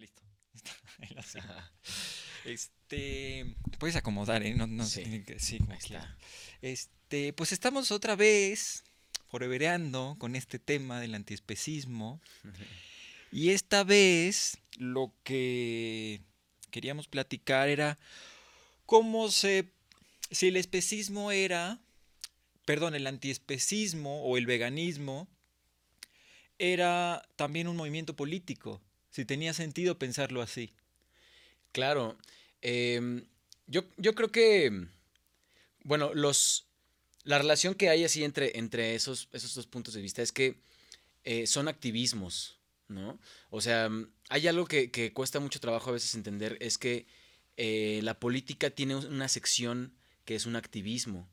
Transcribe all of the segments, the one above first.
Listo. Este, puedes acomodar, ¿eh? No, no Sí. tiene que sí, como está. Este, pues estamos otra vez forevereando con este tema del antiespecismo. Y esta vez lo que queríamos platicar era cómo se. Si el especismo era. Perdón, el antiespecismo o el veganismo era también un movimiento político. Si tenía sentido pensarlo así. Claro. em, yo, yo creo que, bueno, los, la relación que hay así entre, entre esos, esos dos puntos de vista es que eh, son activismos, ¿no? O sea, hay algo que, que cuesta mucho trabajo a veces entender, es que eh, la política tiene una sección que es un activismo,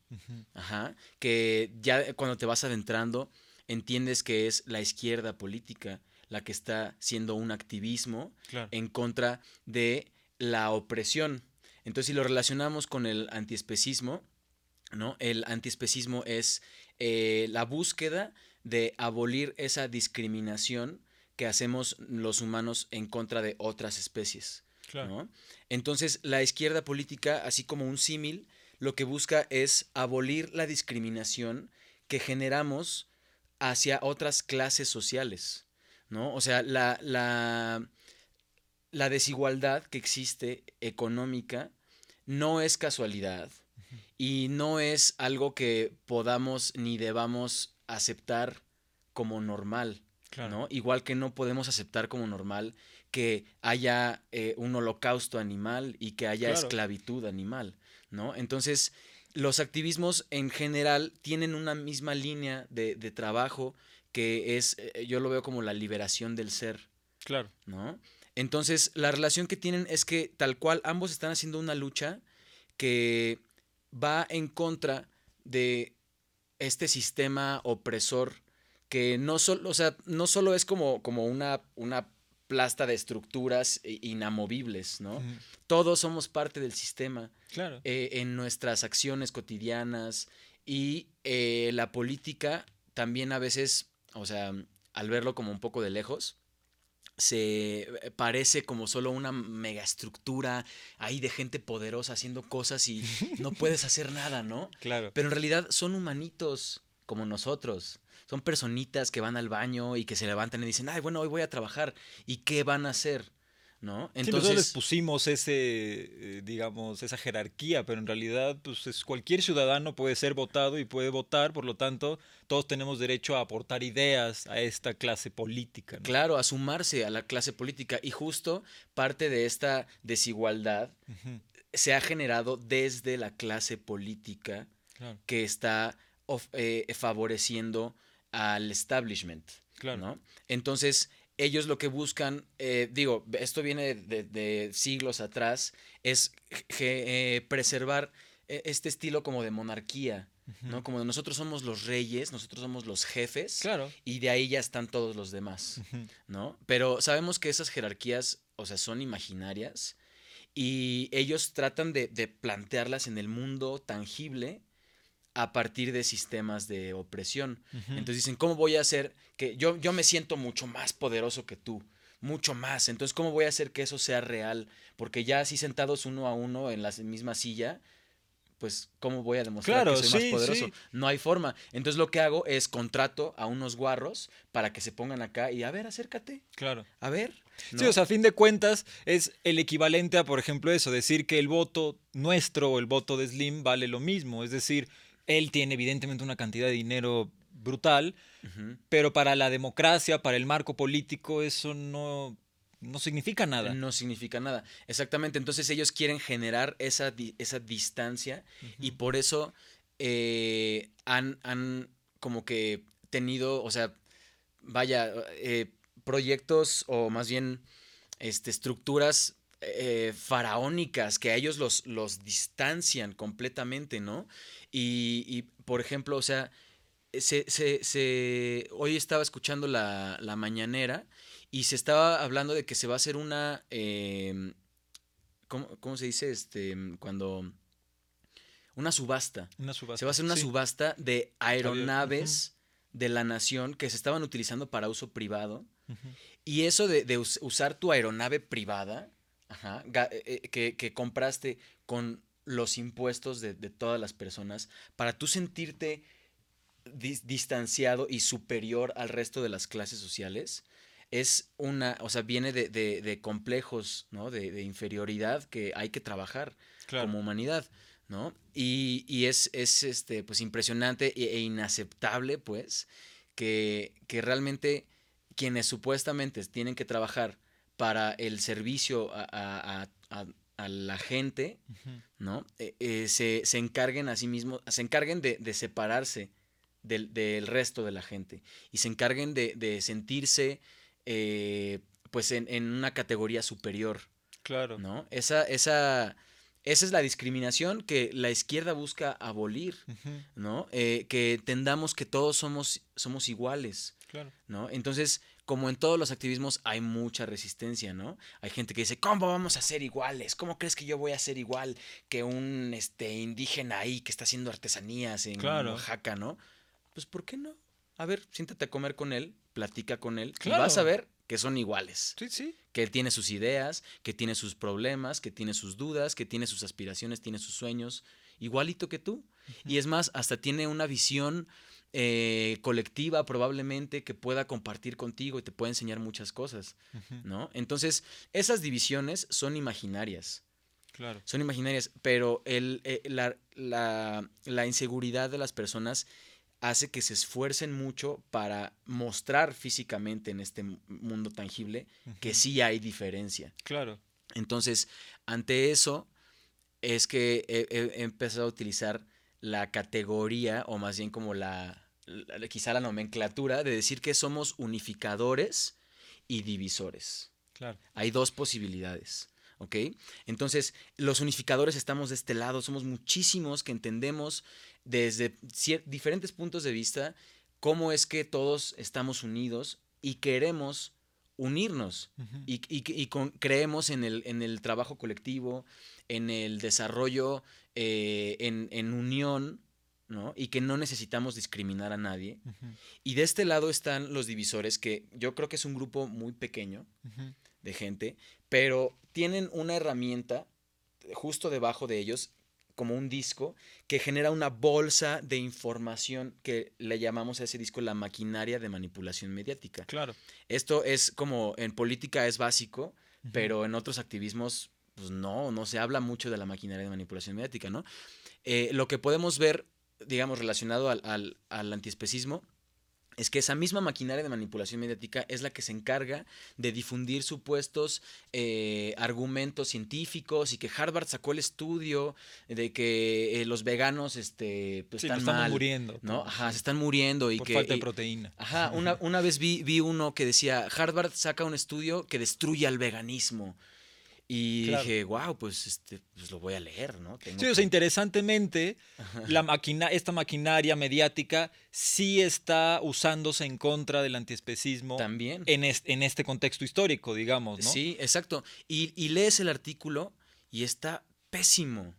Ajá, que ya cuando te vas adentrando entiendes que es la izquierda política la que está siendo un activismo Claro. en contra de la opresión. Entonces, si lo relacionamos con el antiespecismo, ¿no? El antiespecismo es eh, la búsqueda de abolir esa discriminación que hacemos los humanos en contra de otras especies. ¿no? Entonces, la izquierda política, así como un símil, lo que busca es abolir la discriminación que generamos hacia otras clases sociales, ¿no? O sea, la, la, la desigualdad que existe económica no es casualidad y no es algo que podamos ni debamos aceptar como normal. Claro. ¿no? Igual que no podemos aceptar como normal que haya eh, un holocausto animal y que haya Claro. esclavitud animal, ¿no? Entonces, los activismos en general tienen una misma línea de, de trabajo que es, eh, yo lo veo como la liberación del ser, Claro. ¿no? Entonces, la relación que tienen es que tal cual ambos están haciendo una lucha que va en contra de este sistema opresor que no solo, o sea, no solo es como, como una, una plasta de estructuras inamovibles, ¿no? Todos somos parte del sistema Claro. eh, en nuestras acciones cotidianas y eh, la política también a veces, o sea, al verlo como un poco de lejos, se eh, parece como solo una megaestructura ahí de gente poderosa haciendo cosas y no puedes hacer nada, ¿no? Claro. Pero en realidad son humanitos como nosotros. Son personitas que van al baño y que se levantan y dicen, ay, bueno, hoy voy a trabajar. ¿Y qué van a hacer? ¿No? Sí, nosotros les Entonces, pusimos ese, eh, digamos, esa jerarquía, pero en realidad, pues es, cualquier ciudadano puede ser votado y puede votar, por lo tanto, todos tenemos derecho a aportar ideas a esta clase política. ¿no? claro, a sumarse a la clase política. Y justo parte de esta desigualdad se ha generado desde la clase política Claro, que está of- eh, favoreciendo al establishment. claro. ¿no? Entonces, ellos lo que buscan, eh, digo, esto viene de, de siglos atrás, es eh, preservar eh, este estilo como de monarquía, ¿no? Como nosotros somos los reyes, nosotros somos los jefes, Claro. y de ahí ya están todos los demás, ¿no? Pero sabemos que esas jerarquías, o sea, son imaginarias, y ellos tratan de, de plantearlas en el mundo tangible a partir de sistemas de opresión. Entonces dicen, ¿cómo voy a hacer que yo, yo me siento mucho más poderoso que tú? Mucho más. Entonces, ¿cómo voy a hacer que eso sea real? Porque ya así sentados uno a uno en la misma silla, pues, ¿cómo voy a demostrar Claro, que soy sí, más poderoso? sí. No hay forma. Entonces, lo que hago es contrato a unos guarros para que se pongan acá y, a ver, acércate. Claro. A ver. Sí, o sea, a fin de cuentas es el equivalente a, por ejemplo, eso, decir que el voto nuestro o el voto de Slim vale lo mismo. Es decir, él tiene evidentemente una cantidad de dinero brutal, pero para la democracia, para el marco político, eso no, no significa nada. No significa nada. Exactamente. Entonces ellos quieren generar esa, di- esa distancia y por eso eh, han, han como que tenido, o sea, vaya, eh, proyectos o más bien este, estructuras eh, faraónicas que a ellos los, los distancian completamente, ¿no? Y, y, por ejemplo, o sea, se, se- se- hoy estaba escuchando la, la mañanera y se estaba hablando de que se va a hacer una, em, ¿cómo, cómo se dice? Este, cuando, una subasta. Una subasta. Se va a hacer una sí. subasta de aeronaves de la nación que se estaban utilizando para uso privado. Y eso de, usar tu aeronave privada, eh, eh, que, compraste con los impuestos de, todas las personas, para tú sentirte distanciado y superior al resto de las clases sociales, es una, o sea, viene de, complejos, ¿no? De, inferioridad que hay que trabajar como humanidad, ¿no? Y, es, es, este, pues, impresionante e, e inaceptable, pues, que, que, realmente quienes supuestamente tienen que trabajar para el servicio a, la gente, ¿no? E, eh, se, encarguen a sí mismos, se encarguen de, separarse del, del, resto de la gente y se encarguen de, sentirse eh, pues en, una categoría superior. Claro. ¿No? Esa, esa, esa es la discriminación que la izquierda busca abolir, ¿no? Eh, que entendamos que todos somos, somos iguales. Claro. ¿No? Entonces, como en todos los activismos, hay mucha resistencia, ¿no? Hay gente que dice, ¿cómo vamos a ser iguales? ¿Cómo crees que yo voy a ser igual que un este, indígena ahí que está haciendo artesanías en Oaxaca, ¿no? Pues, ¿por qué no? A ver, siéntate a comer con él, platica con él y vas a ver que son iguales. Sí, sí. Que él tiene sus ideas, que tiene sus problemas, que tiene sus dudas, que tiene sus aspiraciones, tiene sus sueños, igualito que tú. Y es más, hasta tiene una visión eh, colectiva probablemente que pueda compartir contigo y te pueda enseñar muchas cosas, ¿no? Entonces, esas divisiones son imaginarias. Claro. Son imaginarias, pero el, eh, la, la, la inseguridad de las personas hace que se esfuercen mucho para mostrar físicamente en este mundo tangible que sí hay diferencia. Claro. Entonces, ante eso, es que he, empezado a utilizar la categoría, o más bien como la, quizá la nomenclatura, de decir que somos unificadores y divisores. Claro. Hay dos posibilidades. ¿ok? Entonces, los unificadores estamos de este lado, somos muchísimos que entendemos desde diferentes puntos de vista cómo es que todos estamos unidos y queremos unirnos y, creemos en el, en el, trabajo colectivo, en el desarrollo eh, en, unión, ¿no? Y que no necesitamos discriminar a nadie. Y de este lado están los divisores, que yo creo que es un grupo muy pequeño de gente, pero tienen una herramienta justo debajo de ellos como un disco que genera una bolsa de información que le llamamos a ese disco la maquinaria de manipulación mediática. Claro. Esto es como en política es básico, pero en otros activismos, pues no, no se habla mucho de la maquinaria de manipulación mediática, ¿no? Eh, lo que podemos ver, digamos, relacionado al, al, al antiespecismo es que esa misma maquinaria de manipulación mediática es la que se encarga de difundir supuestos eh, argumentos científicos y que Harvard sacó el estudio de que eh, los veganos este, pues, están, están muriendo. ¿no? Ajá, se están muriendo. Y por que, falta de proteína. Ajá, una, una vez vi, vi uno que decía, Harvard saca un estudio que destruye al veganismo. Y dije, wow, pues, este, pues lo voy a leer, ¿no? sí, o sea, interesantemente, la máquina, esta maquinaria mediática sí está usándose en contra del antiespecismo. También. En, en este contexto histórico, digamos, ¿no? Sí, exacto. Y, y lees el artículo y está pésimo.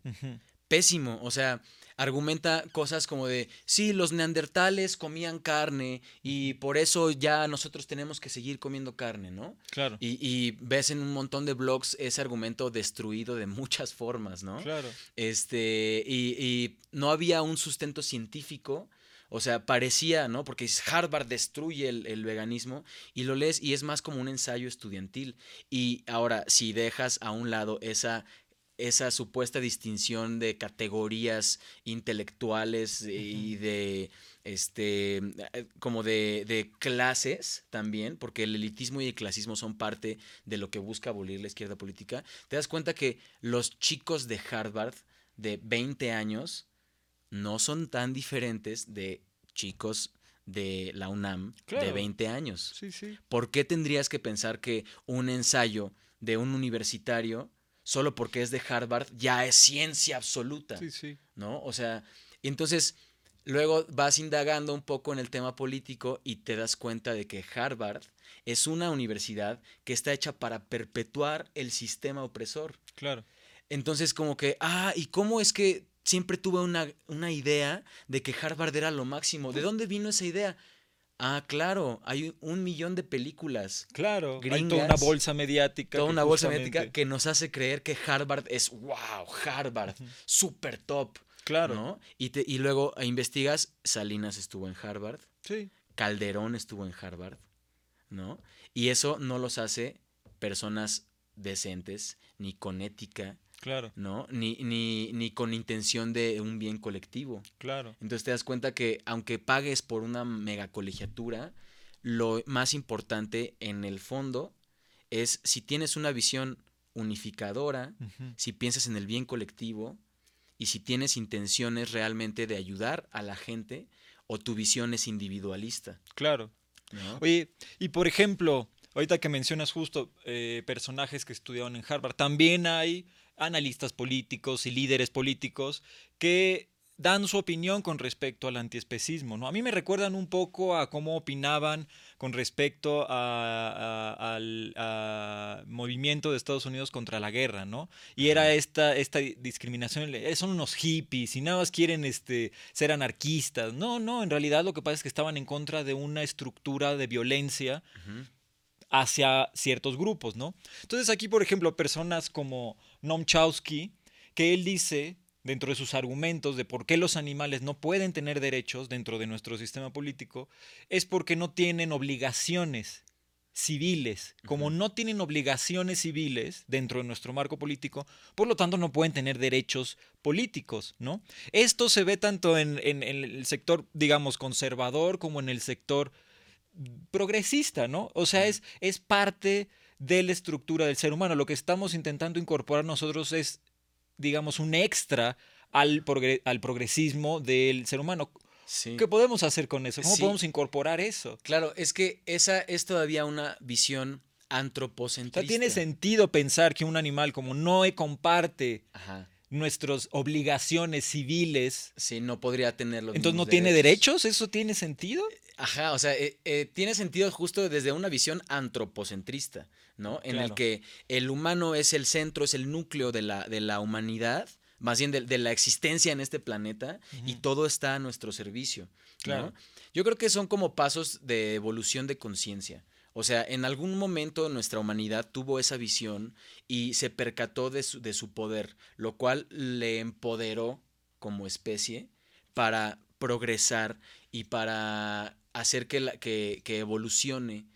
Pésimo. O sea, argumenta cosas como de, sí, los neandertales comían carne y por eso ya nosotros tenemos que seguir comiendo carne, ¿no? Claro. Y, ves en un montón de blogs ese argumento destruido de muchas formas, ¿no? Claro. Este, y, no había un sustento científico. O sea, parecía, ¿no? Porque Harvard destruye el, el, veganismo y lo lees y es más como un ensayo estudiantil. Y ahora, si dejas a un lado esa esa supuesta distinción de categorías intelectuales y de este eh, como de, clases también, porque el elitismo y el clasismo son parte de lo que busca abolir la izquierda política, te das cuenta que los chicos de Harvard de 20 años no son tan diferentes de chicos de la UNAM de 20 años. Sí, sí. ¿Por qué tendrías que pensar que un ensayo de un universitario solo porque es de Harvard, ya es ciencia absoluta. Sí, sí. ¿No? O sea, entonces luego vas indagando un poco en el tema político y te das cuenta de que Harvard es una universidad que está hecha para perpetuar el sistema opresor. Claro. Entonces, como que, ah, ¿y cómo es que siempre tuve una, una idea de que Harvard era lo máximo? ¿De dónde vino esa idea? Ah, claro, hay un millón de películas. Claro, hay toda una bolsa mediática. Toda una bolsa mediática que nos hace creer que Harvard es, wow, Harvard, super top. Claro. ¿no? Y, te, y luego investigas, Salinas estuvo en Harvard. Sí. Calderón estuvo en Harvard, ¿no? Y eso no los hace personas decentes, ni con ética, Claro. ¿No? Ni, ni, ni, con intención de un bien colectivo. Claro. Entonces te das cuenta que aunque pagues por una mega colegiatura, lo más importante en el fondo es si tienes una visión unificadora, si piensas en el bien colectivo y si tienes intenciones realmente de ayudar a la gente o tu visión es individualista. Claro. Oye, y por ejemplo, ahorita que mencionas justo eh, personajes que estudiaron en Harvard, también hay analistas políticos y líderes políticos que dan su opinión con respecto al antiespecismo. ¿no? A mí me recuerdan un poco a cómo opinaban con respecto al movimiento de Estados Unidos contra la guerra, ¿no? Y era esta, esta discriminación, eh, son unos hippies y nada más quieren este, ser anarquistas. No, no, en realidad lo que pasa es que estaban en contra de una estructura de violencia hacia ciertos grupos, ¿no? Entonces aquí, por ejemplo, personas como Noam Chomsky, que él dice dentro de sus argumentos de por qué los animales no pueden tener derechos dentro de nuestro sistema político, es porque no tienen obligaciones civiles. Como no tienen obligaciones civiles dentro de nuestro marco político, por lo tanto no pueden tener derechos políticos, ¿no? Esto se ve tanto en, en el sector, digamos, conservador como en el sector progresista, ¿no? O sea, es, es parte de la estructura del ser humano. Lo que estamos intentando incorporar nosotros es, digamos, un extra al, al progresismo del ser humano. ¿Qué podemos hacer con eso? ¿Cómo podemos incorporar eso? Claro, es que esa es todavía una visión antropocentrista. O sea, tiene sentido pensar que un animal como no comparte nuestras obligaciones civiles. Sí, no podría tenerlo. Entonces no tiene derechos, ¿eso tiene sentido? Ajá, o sea, eh, eh, tiene sentido justo desde una visión antropocentrista, ¿no? En el que el humano es el centro, es el núcleo de la, de la humanidad, más bien de, la existencia en este planeta, y todo está a nuestro servicio. Claro. Yo creo que son como pasos de evolución de conciencia. O sea, en algún momento nuestra humanidad tuvo esa visión y se percató de su, de su poder, lo cual le empoderó como especie para progresar y para hacer que, la, que, que evolucione,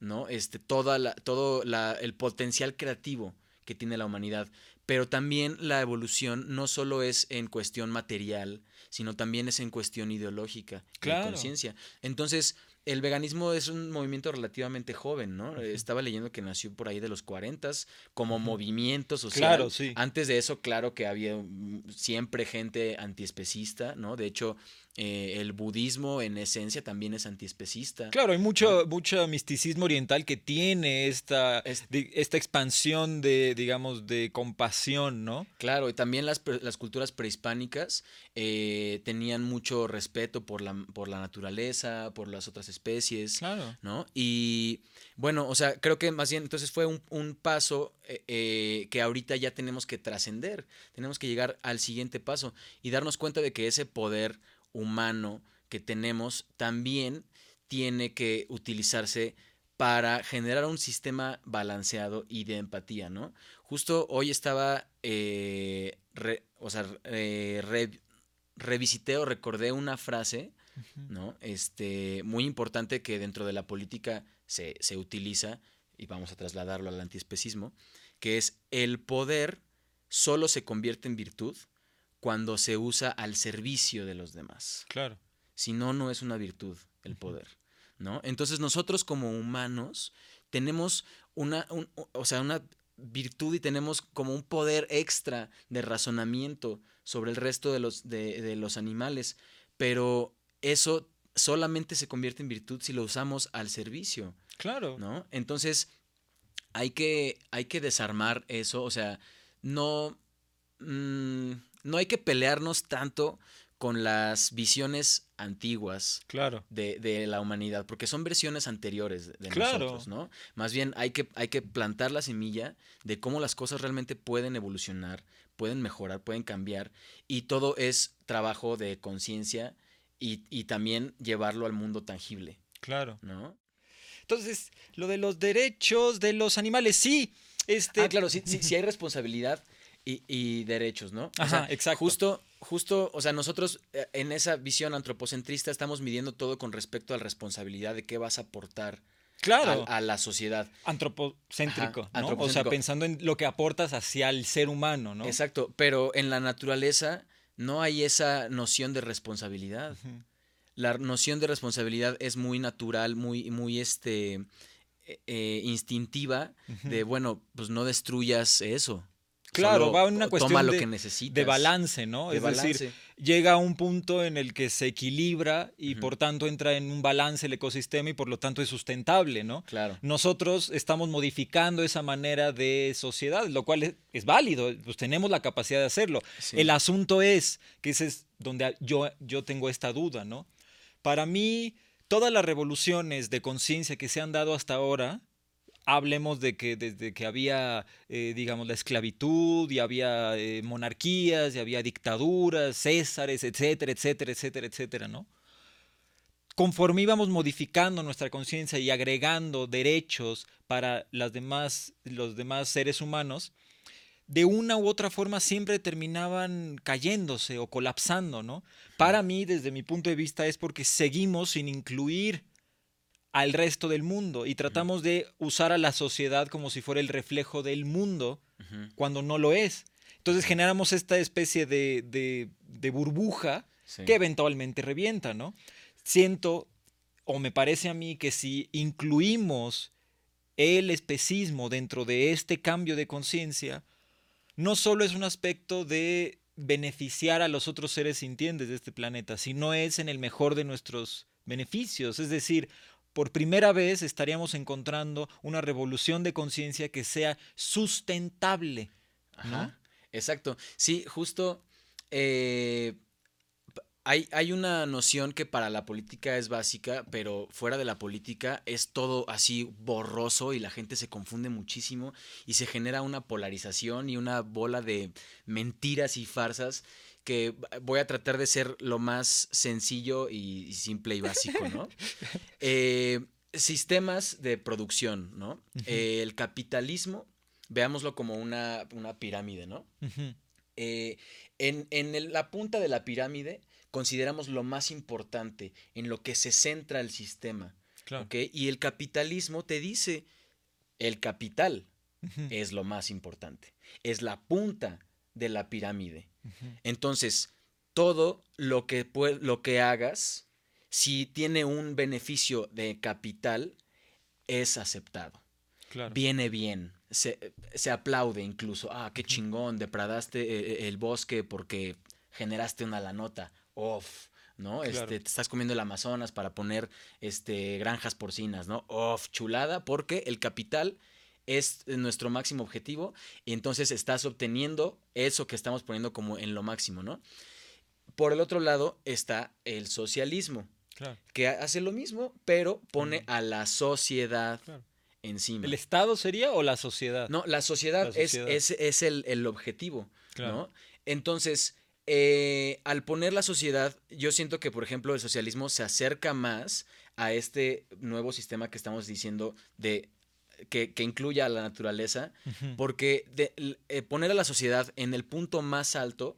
¿no? Este, toda la, todo la, el potencial creativo que tiene la humanidad. Pero también la evolución no solo es en cuestión material, sino también es en cuestión ideológica, de conciencia. Entonces, el veganismo es un movimiento relativamente joven, ¿no? Estaba leyendo que nació por ahí de los 40 como movimiento social. Claro, sí. Antes de eso, claro que había mm, siempre gente antiespecista, ¿no? De hecho, eh, el budismo en esencia también es antiespecista. Claro, hay mucho, mucho misticismo oriental que tiene esta, esta expansión de, digamos, de compasión, ¿no? Claro, y también las, las culturas prehispánicas eh, tenían mucho respeto por la, por la naturaleza, por las otras especies, claro. ¿no? Y bueno, o sea, creo que más bien entonces fue un, un paso eh, que ahorita ya tenemos que trascender, tenemos que llegar al siguiente paso y darnos cuenta de que ese poder humano que tenemos también tiene que utilizarse para generar un sistema balanceado y de empatía, ¿no? Justo hoy estaba, eh, o sea, eh, revisité o recordé una frase, ¿no? Este, muy importante que dentro de la política se, se utiliza, y vamos a trasladarlo al antiespecismo, que es el poder solo se convierte en virtud cuando se usa al servicio de los demás. Claro. Si no, no es una virtud el poder, ¿no? Entonces nosotros como humanos tenemos una, o sea, una virtud y tenemos como un poder extra de razonamiento sobre el resto de los, de, los animales, pero eso solamente se convierte en virtud si lo usamos al servicio. Claro. ¿No? Entonces, hay que, hay que desarmar eso, o sea, no... Mm, no hay que pelearnos tanto con las visiones antiguas claro. de, la humanidad, porque son versiones anteriores de nosotros, ¿no? Más bien hay que, hay que plantar la semilla de cómo las cosas realmente pueden evolucionar, pueden mejorar, pueden cambiar, y todo es trabajo de conciencia y, y también llevarlo al mundo tangible. Claro. ¿no? Entonces, lo de los derechos de los animales, sí. Este... Ah, claro, sí, sí, sí hay responsabilidad y, y derechos, ¿no? O Ajá, sea, exacto. Justo, justo, o sea, nosotros eh, en esa visión antropocentrista estamos midiendo todo con respecto a la responsabilidad de qué vas a aportar Claro. a, a la sociedad. Antropocéntrico, Ajá, ¿no? O sea, antropocéntrico. pensando en lo que aportas hacia el ser humano, ¿no? Exacto, pero en la naturaleza no hay esa noción de responsabilidad. La noción de responsabilidad es muy natural, muy, muy este, eh, eh, instintiva, de bueno, pues no destruyas eso. Claro, Solo va en una toma cuestión lo de- que necesitas. De balance, ¿no? De es balance. decir, llega a un punto en el que se equilibra y por tanto entra en un balance el ecosistema y por lo tanto es sustentable, ¿no? Claro. Nosotros estamos modificando esa manera de sociedad, lo cual es, es válido, pues tenemos la capacidad de hacerlo. Sí. El asunto es, que ese es donde yo, yo tengo esta duda, ¿no? Para mí, todas las revoluciones de conciencia que se han dado hasta ahora, hablemos de que desde que había, eh, digamos, la esclavitud y había eh, monarquías y había dictaduras, césares, etcétera, etcétera, etcétera, etcétera, ¿no? Conforme íbamos modificando nuestra conciencia y agregando derechos para las demás, los demás seres humanos, de una u otra forma siempre terminaban cayéndose o colapsando, ¿no? Para mí, desde mi punto de vista, es porque seguimos sin incluir al resto del mundo y tratamos de usar a la sociedad como si fuera el reflejo del mundo cuando no lo es. Entonces generamos esta especie de, de- de burbuja sí. que eventualmente revienta, ¿no? Siento, o me parece a mí, que si incluimos el especismo dentro de este cambio de conciencia, no solo es un aspecto de beneficiar a los otros seres sintientes de este planeta, sino es en el mejor de nuestros beneficios. Es decir, por primera vez estaríamos encontrando una revolución de conciencia que sea sustentable. Ajá. Exacto. Sí, justo eh, hay, hay una noción que para la política es básica, pero fuera de la política es todo así borroso y la gente se confunde muchísimo y se genera una polarización y una bola de mentiras y farsas que voy a tratar de ser lo más sencillo y, simple y básico, ¿no? Eh, sistemas de producción, ¿no? Eh, el capitalismo, veámoslo como una, una pirámide, ¿no? Eh, en en el- la punta de la pirámide consideramos lo más importante, en lo que se centra el sistema, Claro. Y el capitalismo te dice, el capital es lo más importante, es la punta de la pirámide. Entonces, todo lo que, lo que hagas, si tiene un beneficio de capital, es aceptado. Claro. Viene bien. Se, se aplaude incluso. Ah, qué chingón, depradaste eh, el bosque porque generaste una la nota. Off. ¿No? Claro. Este, te estás comiendo el Amazonas para poner este, granjas porcinas, ¿no? Off, chulada, porque el capital es nuestro máximo objetivo y entonces estás obteniendo eso que estamos poniendo como en lo máximo, ¿no? Por el otro lado está el socialismo, Claro. que hace lo mismo, pero pone a la sociedad Claro. encima. ¿El Estado sería o la sociedad? No, la sociedad, La es-. Es, es el, el objetivo, Claro. ¿no? Entonces, eh, al poner la sociedad, yo siento que, por ejemplo, el socialismo se acerca más a este nuevo sistema que estamos diciendo de que, que incluya a la naturaleza, porque de- eh, poner a la sociedad en el punto más alto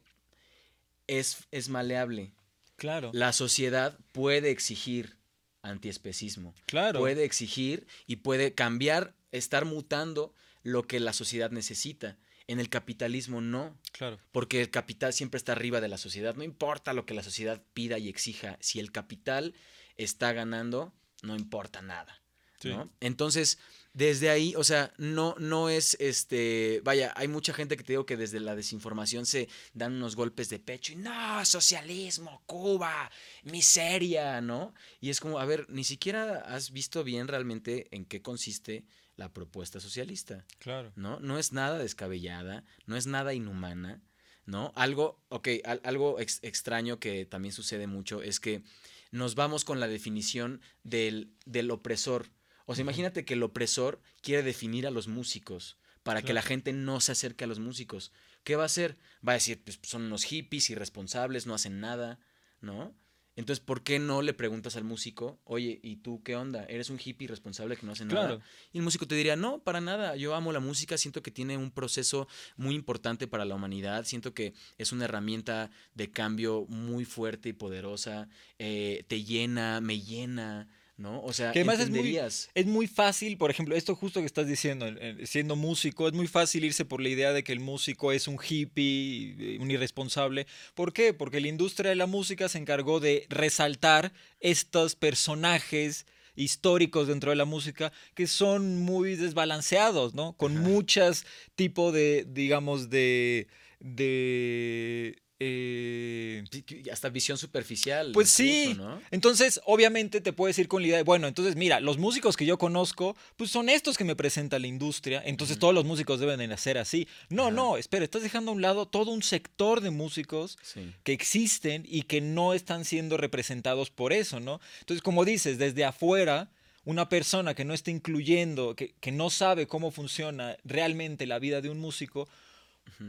es, es maleable. Claro. La sociedad puede exigir antiespecismo claro. puede exigir y puede cambiar, estar mutando lo que la sociedad necesita. En el capitalismo no, Claro. porque el capital siempre está arriba de la sociedad. No importa lo que la sociedad pida y exija. Si el capital está ganando, no importa nada. Sí. ¿no? Entonces, desde ahí, o sea, no, no es este. Vaya, hay mucha gente que te digo que desde la desinformación se dan unos golpes de pecho y no, socialismo, Cuba, miseria, ¿no? Y es como, a ver, ni siquiera has visto bien realmente en qué consiste la propuesta socialista, Claro. ¿no? No es nada descabellada, no es nada inhumana, ¿no? Algo, ok, al- algo ex- extraño que también sucede mucho es que nos vamos con la definición del, del opresor. O sea, imagínate que el opresor quiere definir a los músicos para que la gente no se acerque a los músicos. ¿Qué va a hacer? Va a decir, pues son unos hippies irresponsables, no hacen nada, ¿no? Entonces, ¿por qué no le preguntas al músico, oye, ¿y tú qué onda? ¿Eres un hippie responsable que no hace nada? Y el músico te diría, no, para nada, yo amo la música, siento que tiene un proceso muy importante para la humanidad, siento que es una herramienta de cambio muy fuerte y poderosa, eh, te llena, me llena, ¿no? O sea, Que además es muy-. Es muy fácil, por ejemplo, esto justo que estás diciendo, siendo músico, es muy fácil irse por la idea de que el músico es un hippie, un irresponsable. ¿Por qué? Porque la industria de la música se encargó de resaltar estos personajes históricos dentro de la música que son muy desbalanceados, ¿no? Con Ajá. muchas tipo de, digamos, de... de eh, Hasta visión superficial. pues incluso, sí. ¿no? Entonces, obviamente te puedes ir con la idea de, bueno, entonces mira, los músicos que yo conozco, pues son estos que me presenta la industria, entonces todos los músicos deben de hacer así. No, no, espera, estás dejando a un lado todo un sector de músicos Sí. que existen y que no están siendo representados por eso, ¿no? Entonces, como dices, desde afuera, una persona que no está incluyendo, que, que no sabe cómo funciona realmente la vida de un músico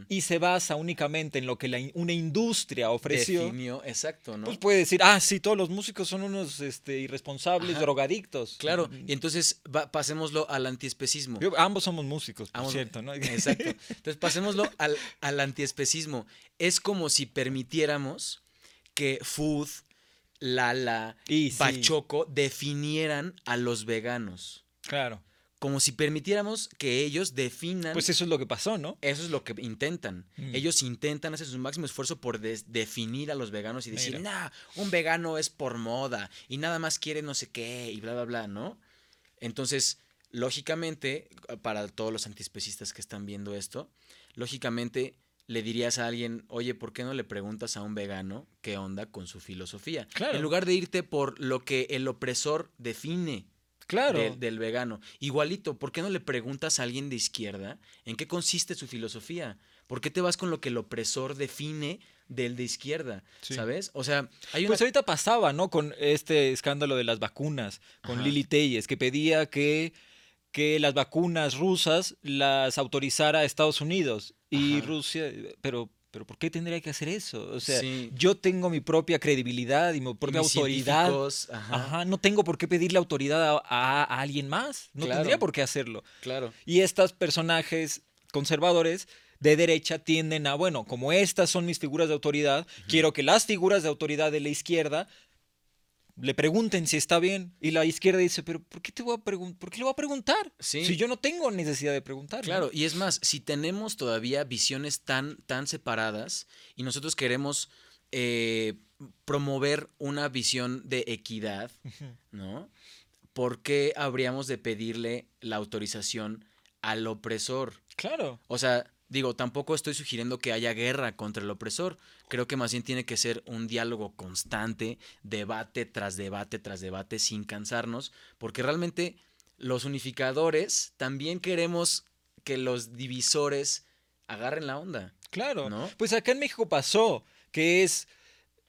Y se basa únicamente en lo que la una industria ofreció. Definió, exacto, ¿no? Pues puede decir, ah, sí, todos los músicos son unos este, irresponsables, Ajá. drogadictos. Claro, y entonces va- pasémoslo al antiespecismo. Yo- ambos somos músicos, por Ambos- cierto, ¿no? Exacto. Entonces pasémoslo al, al antiespecismo. Es como si permitiéramos que Food, Lala, Y sí, Pachoco definieran a los veganos. claro. Como si permitiéramos que ellos definan. Pues eso es lo que pasó, ¿no? eso es lo que intentan. Mm. Ellos intentan hacer su máximo esfuerzo por definir a los veganos y decir, Mira. nah, un vegano es por moda y nada más quiere no sé qué y bla, bla, bla, ¿no? Entonces, lógicamente, para todos los antiespecistas que están viendo esto, lógicamente le dirías a alguien, oye, ¿por qué no le preguntas a un vegano qué onda con su filosofía? Claro. En lugar de irte por lo que el opresor define Claro. del, del vegano. Igualito, ¿por qué no le preguntas a alguien de izquierda en qué consiste su filosofía? ¿Por qué te vas con lo que el opresor define del de izquierda? Sí. ¿Sabes? O sea, hay una... Pues ahorita pasaba, ¿no? Con este escándalo de las vacunas, con Ajá. Lili Telles, que pedía que, que las vacunas rusas las autorizara Estados Unidos. Y Ajá. Rusia, pero, pero ¿por qué tendría que hacer eso? O sea, Sí. yo tengo mi propia credibilidad y mi propia autoridad. Ajá, Ajá, no tengo por qué pedirle autoridad a, a- a alguien más. No Claro. tendría por qué hacerlo. claro. Y estos personajes conservadores de derecha tienden a, bueno, como estas son mis figuras de autoridad, quiero que las figuras de autoridad de la izquierda le pregunten si está bien. Y la izquierda dice, pero ¿por qué te voy a preguntar? ¿Por qué le voy a preguntar? Sí. Si yo no tengo necesidad de preguntar. ¿no? Claro, y es más, si tenemos todavía visiones tan, tan separadas y nosotros queremos eh, promover una visión de equidad. ¿no? ¿Por qué habríamos de pedirle la autorización al opresor? Claro. O sea, digo, tampoco estoy sugiriendo que haya guerra contra el opresor. Creo que más bien tiene que ser un diálogo constante, debate tras debate tras debate, sin cansarnos, porque realmente los unificadores también queremos que los divisores agarren la onda. Claro. ¿No? Pues acá en México pasó, que es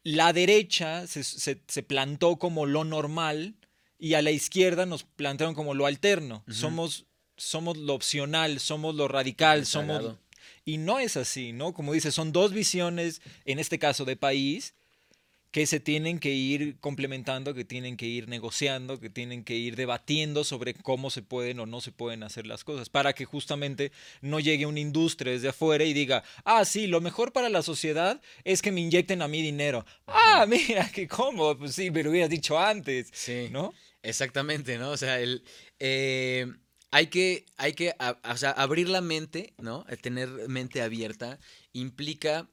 la derecha se, se- se plantó como lo normal y a la izquierda nos plantearon como lo alterno. Somos, somos lo opcional, somos lo radical, somos... Y no es así, ¿no? Como dices, son dos visiones, en este caso de país, que se tienen que ir complementando, que tienen que ir negociando, que tienen que ir debatiendo sobre cómo se pueden o no se pueden hacer las cosas, para que justamente no llegue una industria desde afuera y diga, ah, sí, lo mejor para la sociedad es que me inyecten a mí dinero. Ah, mira, qué cómodo, pues sí, me lo hubieras dicho antes, Sí. ¿no? Exactamente, ¿no? O sea, el, eh, hay que, hay que a- o sea, abrir la mente, ¿no? El tener mente abierta implica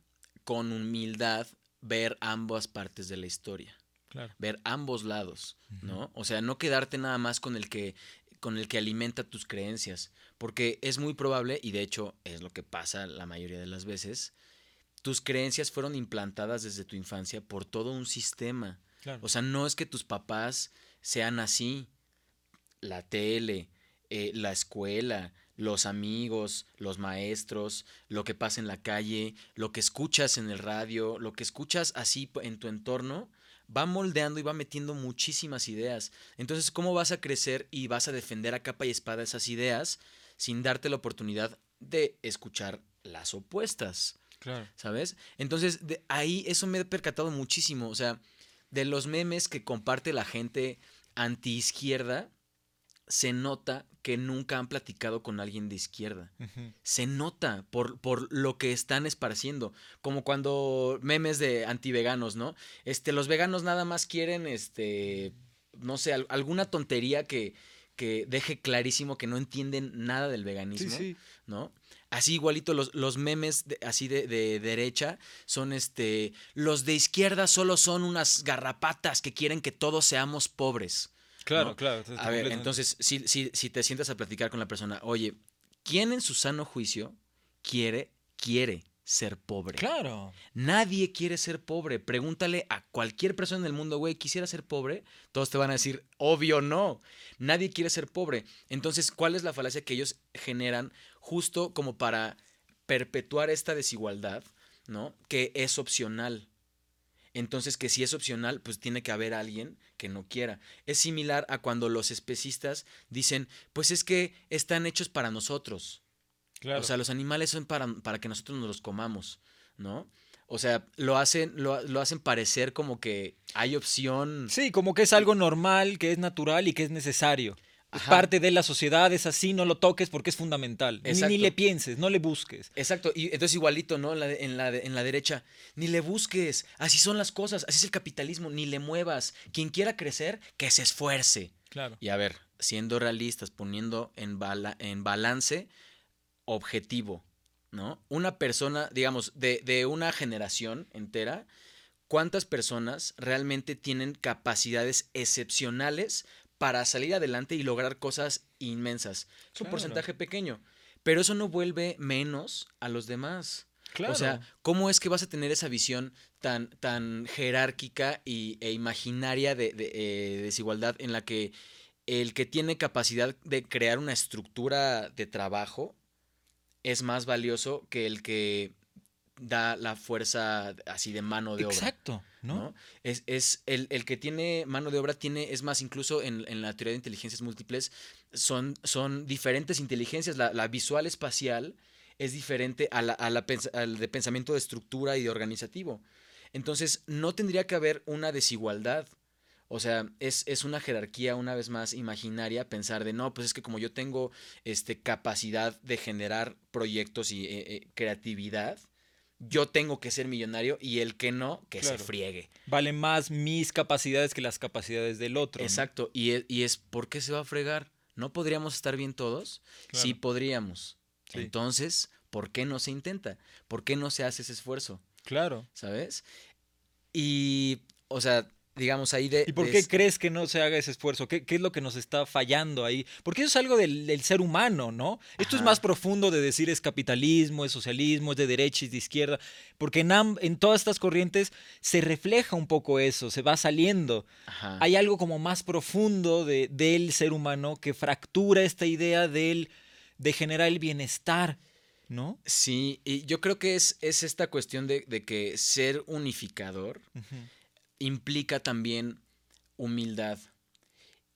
con humildad ver ambas partes de la historia, Claro. ver ambos lados, ¿no? O sea, no quedarte nada más con el que con el que alimenta tus creencias, porque es muy probable y de hecho es lo que pasa la mayoría de las veces, tus creencias fueron implantadas desde tu infancia por todo un sistema. Claro. O sea, no es que tus papás sean así. La tele, eh, la escuela, los amigos, los maestros, lo que pasa en la calle, lo que escuchas en el radio, lo que escuchas así en tu entorno, va moldeando y va metiendo muchísimas ideas. Entonces, ¿cómo vas a crecer y vas a defender a capa y espada esas ideas sin darte la oportunidad de escuchar las opuestas? claro. ¿sabes? Entonces, de ahí eso me he percatado muchísimo. O sea, de los memes que comparte la gente anti-izquierda, se nota que nunca han platicado con alguien de izquierda. Se nota por, por, lo que están esparciendo. Como cuando memes de anti-veganos, ¿no? Este, los veganos nada más quieren, este, no sé, alguna tontería que, que deje clarísimo que no entienden nada del veganismo, ¿no? Así igualito los, los memes así de, de, derecha son este, los de izquierda solo son unas garrapatas que quieren que todos seamos pobres. Claro, claro. A ver, entonces, si, si, si te sientas a platicar con la persona, oye, ¿quién en su sano juicio quiere, quiere ser pobre? Claro. Nadie quiere ser pobre. Pregúntale a cualquier persona en el mundo, güey, ¿quisiera ser pobre? Todos te van a decir, obvio no. Nadie quiere ser pobre. Entonces, ¿cuál es la falacia que ellos generan justo como para perpetuar esta desigualdad, ¿no? Que es opcional. Entonces, que si es opcional, pues tiene que haber alguien que no quiera. Es similar a cuando los especistas dicen, pues es que están hechos para nosotros. Claro. O sea, los animales son para, para que nosotros nos los comamos, ¿no? O sea, lo hacen, lo, lo, hacen parecer como que hay opción. Sí, como que es algo normal, que es natural y que es necesario. Es parte de la sociedad, es así, no lo toques porque es fundamental. Ni, ni, le pienses, no le busques. Exacto, y entonces igualito, ¿no? En la, en, la, en la derecha, ni le busques, así son las cosas, así es el capitalismo, ni le muevas. Quien quiera crecer, que se esfuerce. Claro. Y a ver, siendo realistas, poniendo en, bala, en balance objetivo, ¿no? Una persona, digamos, de, de una generación entera, ¿cuántas personas realmente tienen capacidades excepcionales para salir adelante y lograr cosas inmensas. Es un porcentaje pequeño, pero eso no vuelve menos a los demás. Claro. O sea, ¿cómo es que vas a tener esa visión tan, tan jerárquica y, e imaginaria de, eh, desigualdad en la que el que tiene capacidad de crear una estructura de trabajo es más valioso que el que da la fuerza así de mano de obra. Exacto. ¿No? Es, es el, el, que tiene mano de obra tiene, es más, incluso en, en la teoría de inteligencias múltiples, son, son diferentes inteligencias. La, visual espacial es diferente a la, a la al de pensamiento de estructura y de organizativo. Entonces, no tendría que haber una desigualdad. O sea, es, es, una jerarquía una vez más imaginaria pensar de no, pues es que como yo tengo este, capacidad de generar proyectos y eh, eh, creatividad, yo tengo que ser millonario y el que no, que se friegue. Vale más mis capacidades que las capacidades del otro. Exacto, y, es, y es, ¿por qué se va a fregar? ¿No podríamos estar bien todos? Sí podríamos. Entonces, ¿por qué no se intenta? ¿Por qué no se hace ese esfuerzo? Claro. ¿Sabes? Y, o sea, digamos, ahí de... ¿Y por qué crees que no se haga ese esfuerzo? ¿Qué, ¿Qué, es lo que nos está fallando ahí? Porque eso es algo del, del ser humano, ¿no? Esto es más profundo de decir es capitalismo, es socialismo, es de derecha, es de izquierda, porque en, en todas estas corrientes se refleja un poco eso, se va saliendo. Ajá. Hay algo como más profundo de, del ser humano que fractura esta idea del, de generar el bienestar. ¿No? Sí, y yo creo que es, es esta cuestión de, de que ser unificador uh -huh implica también humildad.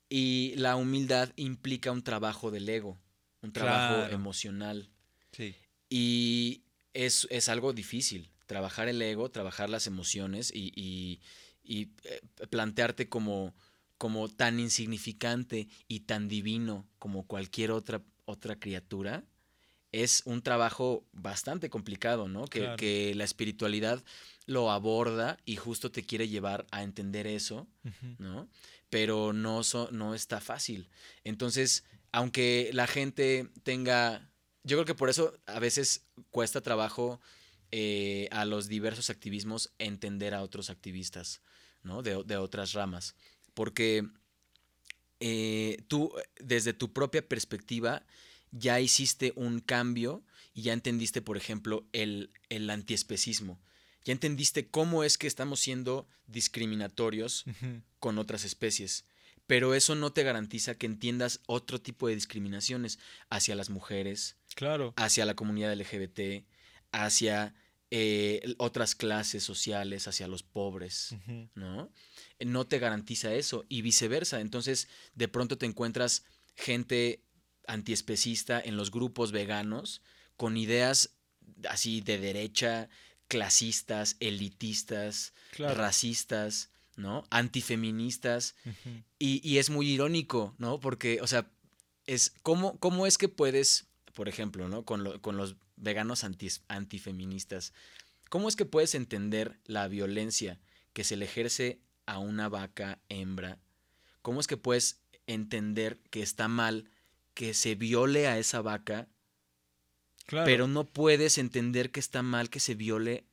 Y la humildad implica un trabajo del ego, un trabajo claro. emocional. Sí. Y es, es, algo difícil, trabajar el ego, trabajar las emociones y, y, y eh, plantearte como, como tan insignificante y tan divino como cualquier otra, otra criatura. Es un trabajo bastante complicado, ¿no? Que, claro. que la espiritualidad lo aborda y justo te quiere llevar a entender eso, uh -huh. ¿no? Pero no, so, no está fácil. Entonces, aunque la gente tenga, yo creo que por eso a veces cuesta trabajo eh, a los diversos activismos entender a otros activistas, ¿no? De, de otras ramas. Porque eh, tú, desde tu propia perspectiva, ya hiciste un cambio y ya entendiste, por ejemplo, el, el antiespecismo ya entendiste cómo es que estamos siendo discriminatorios uh -huh. con otras especies. Pero eso no te garantiza que entiendas otro tipo de discriminaciones hacia las mujeres, claro. hacia la comunidad LGBT, hacia eh, otras clases sociales, hacia los pobres, uh -huh. ¿no? No te garantiza eso y viceversa. Entonces, de pronto te encuentras gente antiespecista en los grupos veganos con ideas así de derecha, clasistas, elitistas, claro. racistas, ¿no? Antifeministas. y, es muy irónico, ¿no? Porque, o sea, es cómo, cómo es que puedes, por ejemplo, ¿no? Con, los veganos antifeministas, ¿cómo es que puedes entender la violencia que se le ejerce a una vaca hembra? ¿Cómo es que puedes entender que está mal que se viole a esa vaca? Pero no puedes entender que está mal que se viole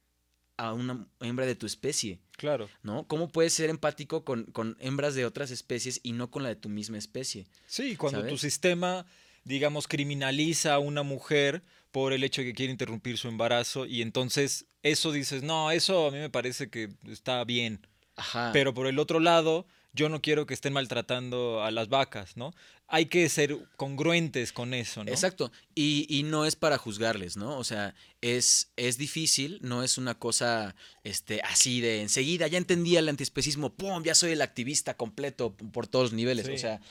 a una hembra de tu especie. Claro. ¿No? ¿Cómo puedes ser empático con, hembras de otras especies y no con la de tu misma especie? Sí, cuando tu sistema, digamos, criminaliza a una mujer por el hecho de que quiere interrumpir su embarazo y entonces eso dices, no, eso a mí me parece que está bien. Ajá. Pero por el otro lado, yo no quiero que estén maltratando a las vacas, ¿no? Hay que ser congruentes con eso, ¿no? Exacto. Y, no es para juzgarles, ¿no? O sea, es, es difícil, no es una cosa este, así de enseguida, ya entendí el antiespecismo, ¡pum! Ya soy el activista completo por todos los niveles. O sea,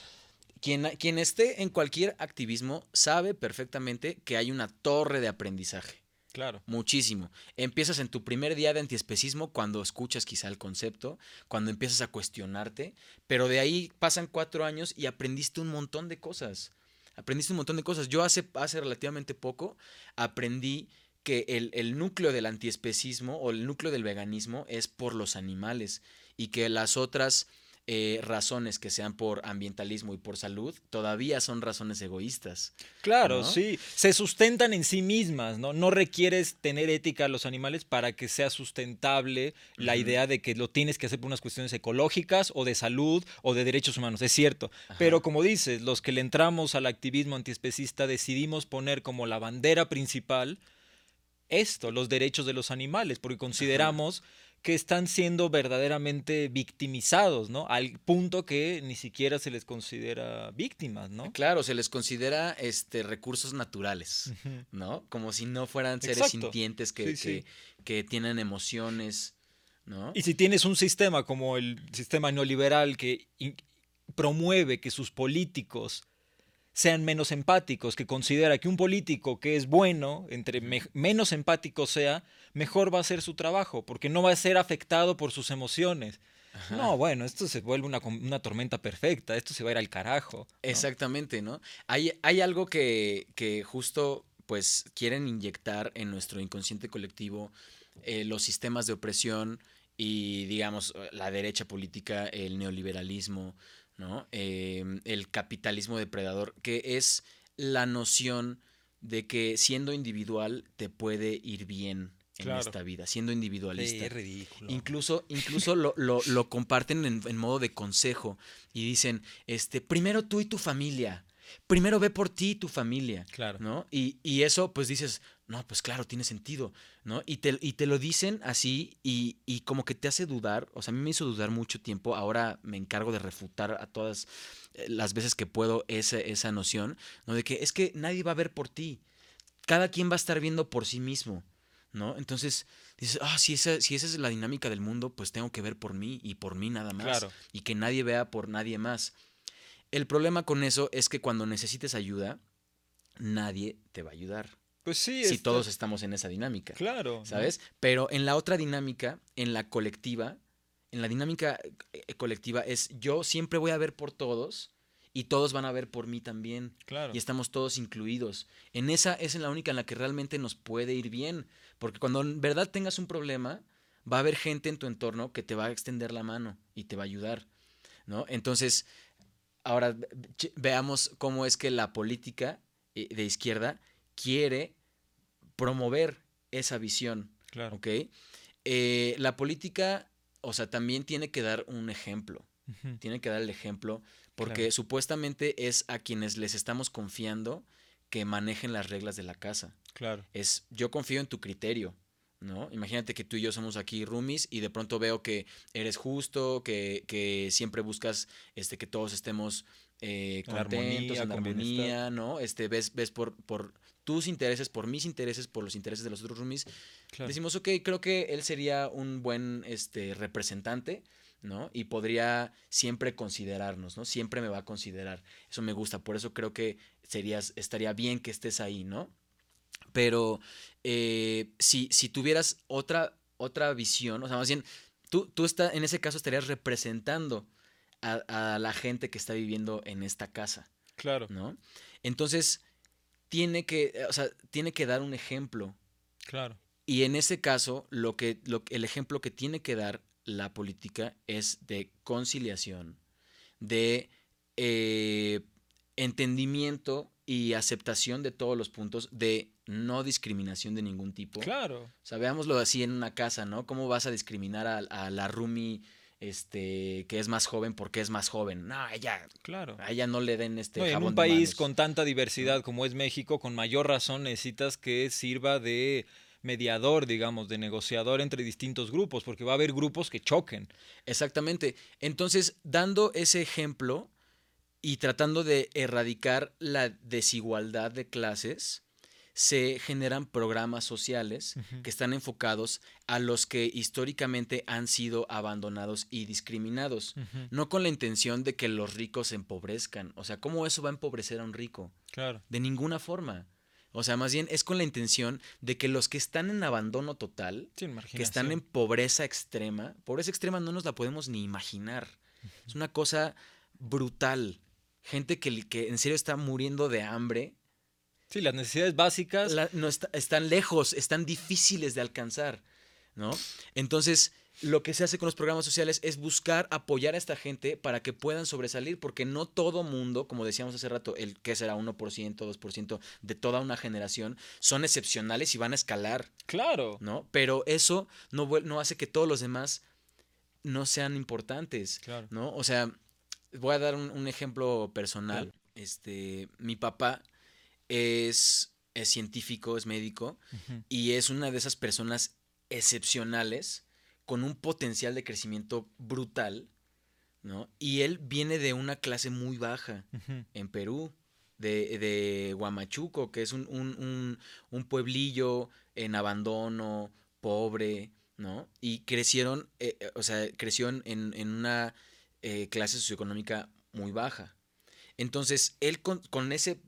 quien, quien esté en cualquier activismo sabe perfectamente que hay una torre de aprendizaje. Claro. Muchísimo. Empiezas en tu primer día de antiespecismo cuando escuchas quizá el concepto, cuando empiezas a cuestionarte, pero de ahí pasan cuatro años y aprendiste un montón de cosas. Aprendiste un montón de cosas. Yo hace, hace relativamente poco aprendí que el, el núcleo del antiespecismo o el núcleo del veganismo es por los animales y que las otras eh, razones que sean por ambientalismo y por salud, todavía son razones egoístas. Claro, sí. Se sustentan en sí mismas, ¿no? No requieres tener ética a los animales para que sea sustentable la idea de que lo tienes que hacer por unas cuestiones ecológicas o de salud o de derechos humanos. Es cierto. Pero como dices, los que le entramos al activismo antiespecista decidimos poner como la bandera principal esto, los derechos de los animales, porque consideramos que están siendo verdaderamente victimizados, ¿no? Al punto que ni siquiera se les considera víctimas, ¿no? Claro, se les considera este, recursos naturales, ¿no? Como si no fueran seres sintientes que, que, tienen emociones, ¿no? Y si tienes un sistema como el sistema neoliberal que promueve que sus políticos sean menos empáticos, que considera que un político que es bueno, entre menos empático sea, mejor va a ser su trabajo, porque no va a ser afectado por sus emociones. No, bueno, esto se vuelve una, tormenta perfecta, esto se va a ir al carajo. Exactamente, ¿no? Hay, hay algo que, que, justo pues quieren inyectar en nuestro inconsciente colectivo eh, los sistemas de opresión y digamos la derecha política, el neoliberalismo, ¿no? Em, el capitalismo depredador, que es la noción de que siendo individual te puede ir bien en esta vida, siendo individualista. es ridículo. Incluso, incluso lo, lo, comparten en, en, modo de consejo y dicen, este, primero tú y tu familia, primero ve por ti y tu familia. Claro. ¿no? Y, y, eso, pues dices, no, pues claro, tiene sentido, ¿no? Y te, y te lo dicen así y, y, como que te hace dudar, o sea, a mí me hizo dudar mucho tiempo, ahora me encargo de refutar a todas eh, las veces que puedo esa, esa noción, ¿no? De que es que nadie va a ver por ti, cada quien va a estar viendo por sí mismo, ¿no? Entonces dices, ah, si esa, si esa es la dinámica del mundo, pues tengo que ver por mí y por mí nada más. Claro. Y que nadie vea por nadie más. El problema con eso es que cuando necesites ayuda, nadie te va a ayudar. Pues sí. Si todos estamos en esa dinámica. Claro. ¿Sabes? Pero en la otra dinámica, en la colectiva, en la dinámica eh, colectiva es yo siempre voy a ver por todos y todos van a ver por mí también. Claro. Y estamos todos incluidos. En esa es la única en la que realmente nos puede ir bien. Porque cuando en verdad tengas un problema, va a haber gente en tu entorno que te va a extender la mano y te va a ayudar. ¿No? Entonces, Ahora veamos cómo es que la política eh, de izquierda quiere promover esa visión. Claro. ¿Ok? Eh, la política, o sea, también tiene que dar un ejemplo. Tiene que dar el ejemplo porque supuestamente es a quienes les estamos confiando que manejen las reglas de la casa. Claro. Es yo confío en tu criterio. ¿no? Imagínate que tú y yo somos aquí roomies y de pronto veo que eres justo, que, siempre buscas este, que todos estemos eh, contentos, en armonía, ¿no? Este, ves, ves por, por tus intereses, por mis intereses, por los intereses de los otros roomies. Decimos, ok, creo que él sería un buen este, representante, ¿no? Y podría siempre considerarnos, ¿no? Siempre me va a considerar. Eso me gusta, por eso creo que serías, estaría bien que estés ahí, ¿no? Pero eh, si, si tuvieras otra, otra visión, o sea, más bien, tú, tú está, en ese caso estarías representando a, a la gente que está viviendo en esta casa. Claro. ¿no? Entonces, tiene que, o sea, tiene que dar un ejemplo. Claro. Y en ese caso, lo que, lo, el ejemplo que tiene que dar la política es de conciliación, de eh, entendimiento y aceptación de todos los puntos, de no discriminación de ningún tipo. Claro. O sea, veámoslo así en una casa, ¿no? ¿Cómo vas a discriminar a, a la roomie este, que es más joven porque es más joven? No, ella, Claro. a ella no le den este No, y en jabón un país manos. con tanta diversidad como es México, con mayor razón necesitas que sirva de mediador, digamos, de negociador entre distintos grupos, porque va a haber grupos que choquen. Exactamente. Entonces, dando ese ejemplo y tratando de erradicar la desigualdad de clases, se generan programas sociales que están enfocados a los que históricamente han sido abandonados y discriminados, no con la intención de que los ricos se empobrezcan. O sea, ¿cómo eso va a empobrecer a un rico? Claro. De ninguna forma. O sea, más bien es con la intención de que los que están en abandono total, que están en pobreza extrema, pobreza extrema no nos la podemos ni imaginar. Es una cosa brutal. Gente que, que en serio está muriendo de hambre. Sí, las necesidades básicas. La- no está- están lejos, están difíciles de alcanzar, ¿no? Entonces, lo que se hace con los programas sociales es buscar apoyar a esta gente para que puedan sobresalir, porque no todo mundo, como decíamos hace rato, el que será 1%, 2% de toda una generación, son excepcionales y van a escalar. Claro. ¿no? Pero eso no, no hace que todos los demás no sean importantes, Claro. ¿no? O sea, voy a dar un, un ejemplo personal. Este, mi papá es, es científico, es médico, y es una de esas personas excepcionales con un potencial de crecimiento brutal, ¿no? Y él viene de una clase muy baja en Perú, de, de Huamachuco, que es un, un- un- un pueblillo en abandono, pobre, ¿no? Y crecieron, eh, eh, o sea, creció en, en- una eh, clase socioeconómica muy baja. Entonces, él con, con ese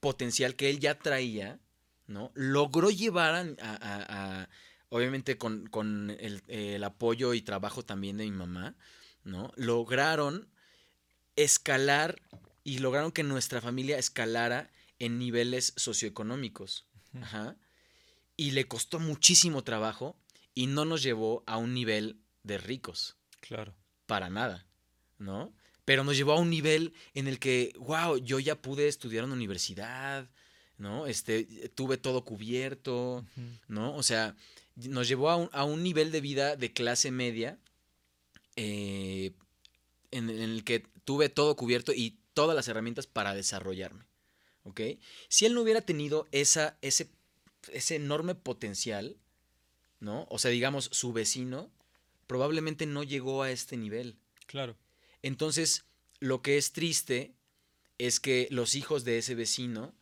potencial que él ya traía, ¿no? Logró llevar a, a- a- a- obviamente con, con el, el apoyo y trabajo también de mi mamá, ¿no? Lograron escalar y lograron que nuestra familia escalara en niveles socioeconómicos. Ajá. Y le costó muchísimo trabajo y no nos llevó a un nivel de ricos, Claro. para nada, ¿no? Pero nos llevó a un nivel en el que, wow, yo ya pude estudiar en la universidad, ¿no? Este, tuve todo cubierto. ¿no? O sea, nos llevó a un, a un nivel de vida de clase media eh, en, en el que tuve todo cubierto y todas las herramientas para desarrollarme, ¿ok? Si él no hubiera tenido esa, ese, ese enorme potencial, ¿no? O sea, digamos, su vecino probablemente no llegó a este nivel. Claro. Entonces, lo que es triste es que los hijos de ese vecino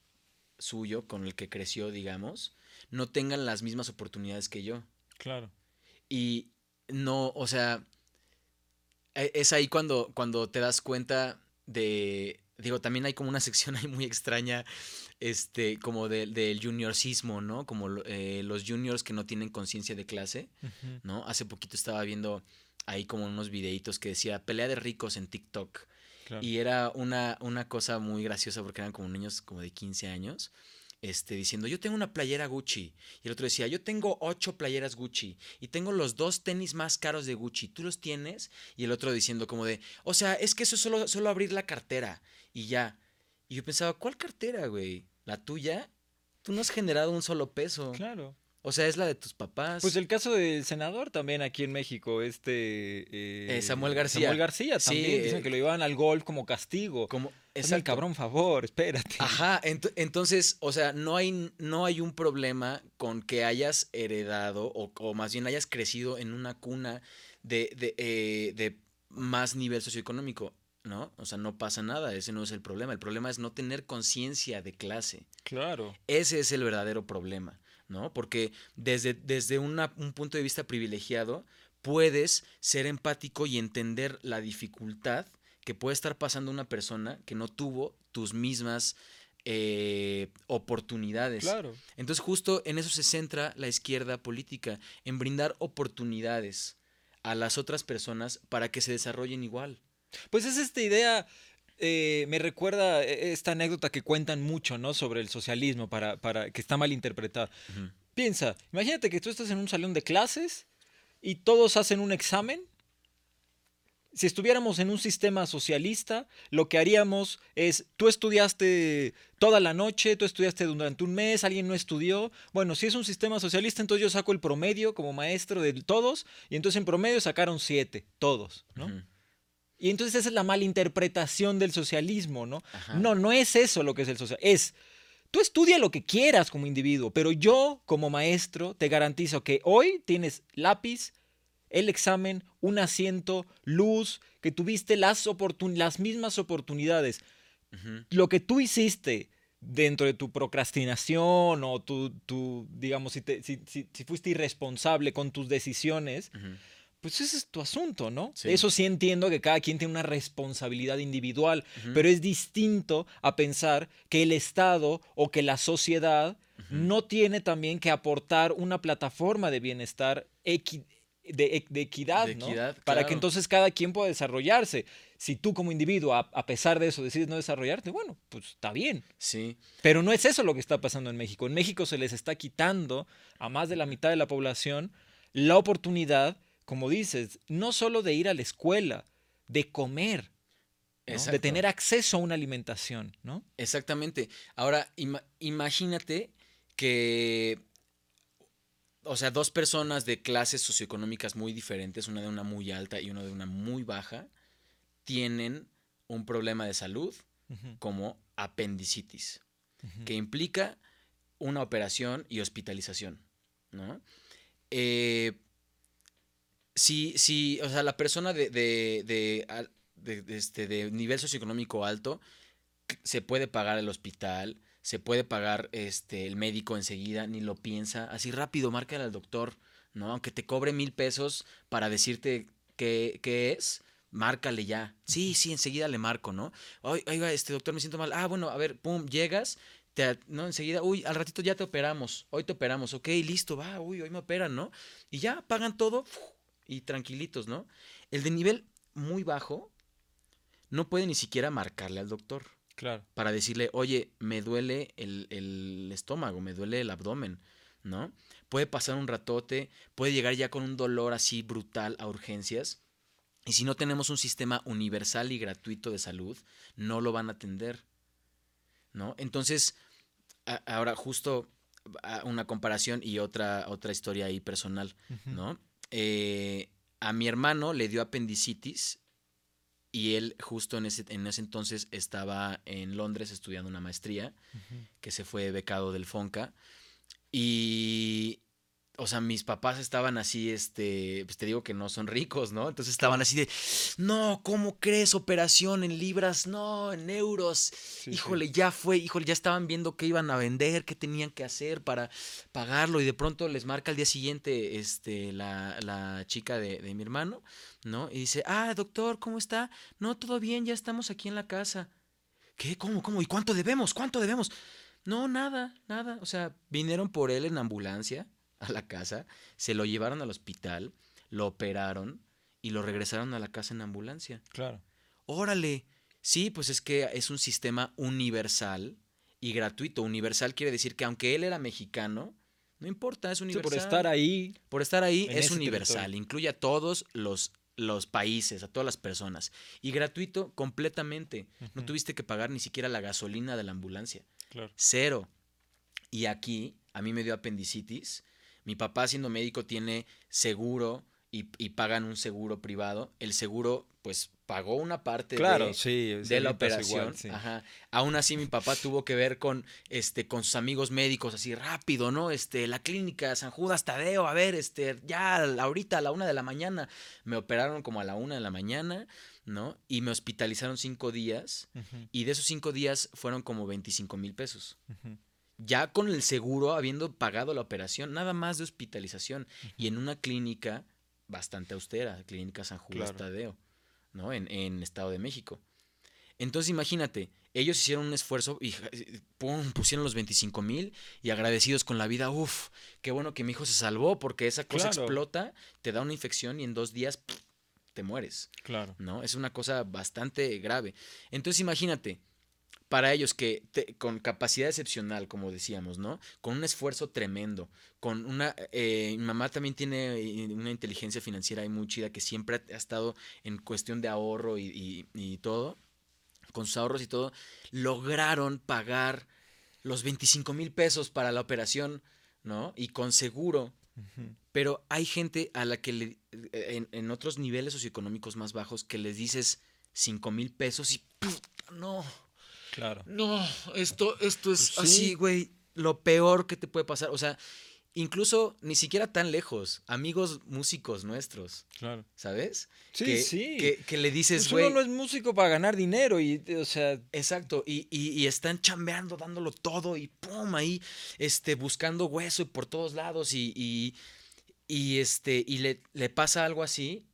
suyo, con el que creció, digamos, no tengan las mismas oportunidades que yo. Claro. Y no, o sea, e- es ahí cuando, cuando te das cuenta de, digo, también hay como una sección ahí muy extraña, este, como de- del juniorcismo, ¿no? Como eh, los juniors que no tienen conciencia de clase. ¿no? Hace poquito estaba viendo ahí como unos videitos que decía pelea de ricos en TikTok. Claro. Y era una, una cosa muy graciosa porque eran como niños como de 15 años. Este, diciendo, yo tengo una playera Gucci. Y el otro decía, yo tengo ocho playeras Gucci. Y tengo los dos tenis más caros de Gucci. ¿Tú los tienes? Y el otro diciendo como de, o sea, es que eso es solo, solo abrir la cartera. Y ya. Y yo pensaba, ¿cuál cartera, güey? ¿La tuya? Tú no has generado un solo peso. Claro. O sea, es la de tus papás. Pues el caso del senador también aquí en México, este... eh, Eh, Samuel García. Samuel García Sí, también. Dicen eh, que lo llevaban al golf como castigo. como, Hazme el exacto. cabrón favor, espérate. Ajá, ent- entonces, o sea, no hay, no hay un problema con que hayas heredado o, o más bien hayas crecido en una cuna de, de, eh, de más nivel socioeconómico, ¿no? O sea, no pasa nada, ese no es el problema. El problema es no tener conciencia de clase. Claro. Ese es el verdadero problema, ¿no? Porque desde, desde una- un punto de vista privilegiado puedes ser empático y entender la dificultad que puede estar pasando una persona que no tuvo tus mismas eh, oportunidades. Claro. Entonces justo en eso se centra la izquierda política, en brindar oportunidades a las otras personas para que se desarrollen igual. Pues es esta idea, eh, me recuerda eh, esta anécdota que cuentan mucho, ¿no? Sobre el socialismo, para, para que está mal interpretada. Piensa, imagínate que tú estás en un salón de clases y todos hacen un examen. Si estuviéramos en un sistema socialista, lo que haríamos es, tú estudiaste toda la noche, tú estudiaste durante un mes, alguien no estudió. Bueno, si es un sistema socialista, entonces yo saco el promedio como maestro de todos y entonces en promedio sacaron siete, todos, ¿no? Y entonces esa es la malinterpretación del socialismo, ¿no? No, no es eso lo que es el socialismo. Es, tú estudia lo que quieras como individuo, pero yo como maestro te garantizo que hoy tienes lápiz, el examen, un asiento, luz, que tuviste las, las mismas oportunidades. Lo que tú hiciste dentro de tu procrastinación o tu, tu digamos, si, si, fuiste irresponsable con tus decisiones, pues ese es tu asunto, ¿no? Eso sí entiendo que cada quien tiene una responsabilidad individual, pero es distinto a pensar que el Estado o que la sociedad no tiene también que aportar una plataforma de bienestar de, equidad, ¿no? Para que entonces cada quien pueda desarrollarse. Si tú como individuo, a, a, pesar de eso, decides no desarrollarte, bueno, pues está bien. Sí. Pero no es eso lo que está pasando en México. En México se les está quitando a más de la mitad de la población la oportunidad como dices, no solo de ir a la escuela, de comer, de tener acceso a una alimentación, ¿no? Exactamente. Ahora, imagínate que, o sea, dos personas de clases socioeconómicas muy diferentes, una de una muy alta y una de una muy baja, tienen un problema de salud como apendicitis, que implica una operación y hospitalización, ¿no? Eh, si, si, o sea, la persona de, de, de, este, de nivel socioeconómico alto se puede pagar el hospital, se puede pagar este, el médico enseguida, ni lo piensa, así rápido, márcale al doctor, ¿no? Aunque te cobre mil pesos para decirte qué, qué es, márcale ya. Sí, sí, enseguida le marco, ¿no? Oiga, este doctor me siento mal. Ah, bueno, a ver, pum, llegas, te, no, enseguida, uy, al ratito ya te operamos, hoy te operamos, ok, listo, va, uy, hoy me operan, ¿no? Y ya pagan todo, y tranquilitos, ¿no? El de nivel muy bajo no puede ni siquiera marcarle al doctor. Claro. Para decirle, oye, me duele el, estómago, me duele el abdomen, ¿no? Puede pasar un ratote, puede llegar ya con un dolor así brutal a urgencias. Y si no tenemos un sistema universal y gratuito de salud, no lo van a atender, ¿no? Entonces, ahora justo una comparación y otra, otra historia ahí personal, ¿no? Eh, a mi hermano le dio apendicitis y él justo en ese, en ese entonces estaba en Londres estudiando una maestría, que se fue becado del FONCA. Y o sea, mis papás estaban así, este, pues te digo que no son ricos, ¿no? Entonces estaban así de, no, ¿cómo crees? Operación en libras, no, en euros. híjole, ya fue, híjole, ya estaban viendo qué iban a vender, qué tenían que hacer para pagarlo y de pronto les marca al día siguiente, este, la, chica de, de mi hermano, ¿no? Y dice, ah, doctor, ¿cómo está? No, todo bien, ya estamos aquí en la casa. ¿Qué? ¿Cómo? ¿Cómo? ¿Y cuánto debemos? ¿Cuánto debemos? No, nada, nada. O sea, vinieron por él en ambulancia a la casa, se lo llevaron al hospital, lo operaron y lo regresaron a la casa en ambulancia. Claro. Órale. Sí, pues es que es un sistema universal y gratuito. Universal quiere decir que aunque él era mexicano, no importa, es universal. por estar ahí. Por estar ahí es universal. Incluye a todos los, los países, a todas las personas. Y gratuito completamente. No tuviste que pagar ni siquiera la gasolina de la ambulancia. Claro. Cero. Y aquí, a mí me dio apendicitis mi papá siendo médico tiene seguro y, pagan un seguro privado. El seguro, pues, pagó una parte de, de la operación. Ajá. Aún así, mi papá tuvo que ver con, este, con sus amigos médicos, así rápido, ¿no? Este, la clínica San Judas Tadeo, a ver, este, ya ahorita a la una de la mañana. Me operaron como a la una de la mañana, ¿no? Y me hospitalizaron cinco días. Y de esos cinco días fueron como 25 mil pesos ya con el seguro, habiendo pagado la operación, nada más de hospitalización. Y en una clínica bastante austera, Clínica San Judas Tadeo, ¿no? En, en Estado de México. Entonces imagínate, ellos hicieron un esfuerzo y pum, pusieron los 25 mil y agradecidos con la vida, uf, qué bueno que mi hijo se salvó porque esa cosa explota, te da una infección y en dos días te mueres. Claro. ¿No? Es una cosa bastante grave. Entonces imagínate, para ellos que con capacidad excepcional, como decíamos, ¿no? Con un esfuerzo tremendo, con una... Eh, mi mamá también tiene eh, una inteligencia financiera muy chida que siempre ha, estado en cuestión de ahorro y, y, todo, con sus ahorros y todo, lograron pagar los 25 mil pesos para la operación, ¿no? Y con seguro. Pero hay gente a la que le, eh, en, en otros niveles socioeconómicos más bajos que les dices 5 mil pesos y no Claro. No, esto, esto es pues así, güey, lo peor que te puede pasar. O sea, incluso ni siquiera tan lejos, amigos músicos nuestros. Claro. ¿Sabes? Sí, sí. Que, le dices, pues uno no es músico para ganar dinero y, o sea... Exacto, y, y, están chambeando, dándolo todo y pum, ahí, este, buscando hueso por todos lados y, y, este, y le, le pasa algo así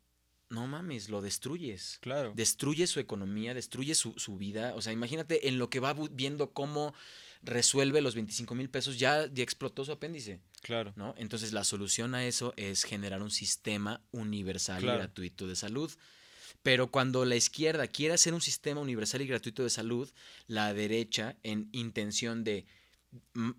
no mames, lo destruyes. Claro. Destruye su economía, destruye su, vida. O sea, imagínate en lo que va viendo cómo resuelve los 25 mil pesos, ya, ya explotó su apéndice. Claro. ¿no? Entonces la solución a eso es generar un sistema universal y gratuito de salud. Pero cuando la izquierda quiere hacer un sistema universal y gratuito de salud, la derecha, en intención de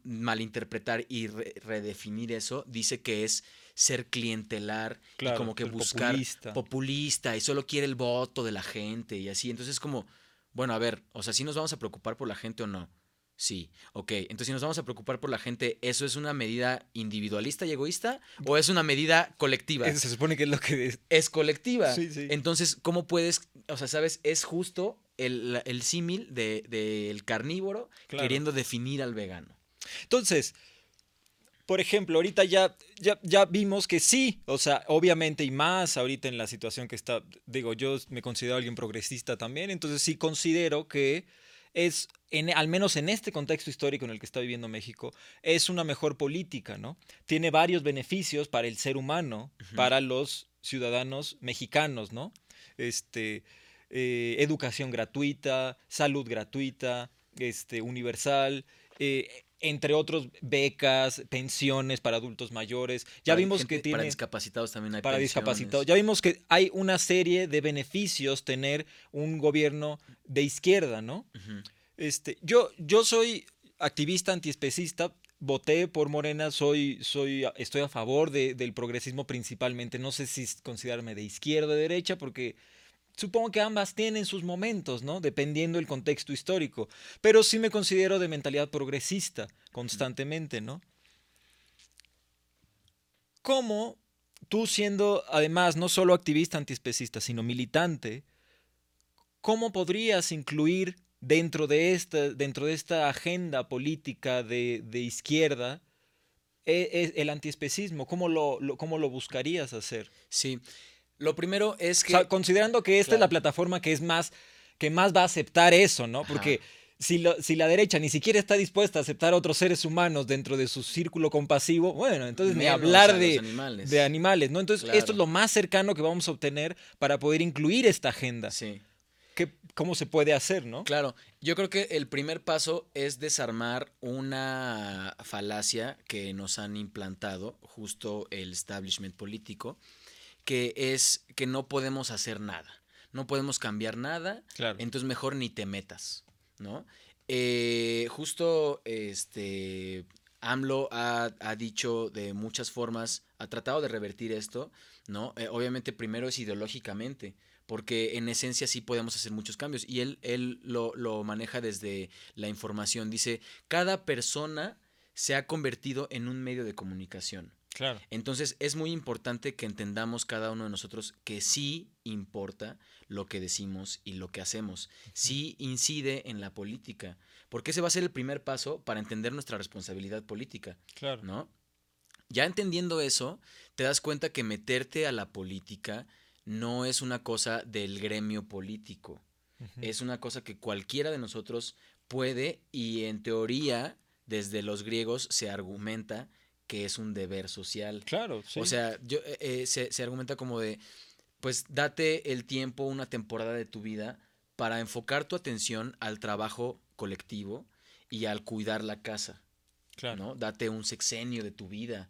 malinterpretar y redefinir eso, dice que es ser clientelar y como que buscar populista. y solo quiere el voto de la gente y así. Entonces es como, bueno, a ver, o sea, si nos vamos a preocupar por la gente o no. Sí, ok. Entonces, si nos vamos a preocupar por la gente, ¿eso es una medida individualista y egoísta o es una medida colectiva? se supone que es lo que es. Es colectiva. Sí, sí. Entonces, ¿cómo puedes, o sea, sabes, es justo el, símil del carnívoro queriendo definir al vegano? Entonces, por ejemplo, ahorita ya, ya, ya vimos que sí, o sea, obviamente y más ahorita en la situación que está, digo, yo me considero alguien progresista también, entonces sí considero que es, en, al menos en este contexto histórico en el que está viviendo México, es una mejor política, ¿no? Tiene varios beneficios para el ser humano, para los ciudadanos mexicanos, ¿no? Este, eh, educación gratuita, salud gratuita, este, universal, eh, entre otros becas, pensiones para adultos mayores. Ya vimos que tiene para discapacitados también hay para discapacitados. Ya vimos que hay una serie de beneficios tener un gobierno de izquierda, ¿no? Este, yo yo soy activista antiespecista, voté por Morena, soy soy estoy a favor del progresismo principalmente. No sé si considerarme de izquierda o de derecha porque supongo que ambas tienen sus momentos, ¿no? Dependiendo del contexto histórico. Pero sí me considero de mentalidad progresista constantemente, ¿no? ¿Cómo tú siendo además no solo activista antiespecista, sino militante, cómo podrías incluir dentro de esta, dentro de esta agenda política de, izquierda e, e, el antiespecismo? ¿Cómo lo, ¿Cómo lo buscarías hacer? Sí. Lo primero es que. considerando que esta es la plataforma que es más. que más va a aceptar eso, ¿no? Porque. Si, si, la derecha ni siquiera está dispuesta a aceptar a otros seres humanos dentro de su círculo compasivo, bueno, entonces ni hablar de animales. de animales, ¿no? Entonces, esto es lo más cercano que vamos a obtener para poder incluir esta agenda. Sí. ¿Qué, ¿Cómo se puede hacer, no? Claro, yo creo que el primer paso es desarmar una falacia que nos han implantado justo el establishment político, que es que no podemos hacer nada, no podemos cambiar nada, entonces mejor ni te metas, ¿no? Eh, justo este AMLO ha, dicho de muchas formas, ha tratado de revertir esto, ¿no? Eh, obviamente primero es ideológicamente, porque en esencia sí podemos hacer muchos cambios. Y él, él lo, lo, maneja desde la información. Dice, cada persona se ha convertido en un medio de comunicación. Entonces es muy importante que entendamos cada uno de nosotros que sí importa lo que decimos y lo que hacemos. Sí incide en la política. Porque ese va a ser el primer paso para entender nuestra responsabilidad política. Claro. ¿No? Ya entendiendo eso, te das cuenta que meterte a la política no es una cosa del gremio político. Es una cosa que cualquiera de nosotros puede y en teoría, desde los griegos se argumenta que es un deber social. Claro, sí. O sea, yo, eh, eh, se, argumenta como de, pues date el tiempo, una temporada de tu vida para enfocar tu atención al trabajo colectivo y al cuidar la casa. Claro. ¿no? Date un sexenio de tu vida,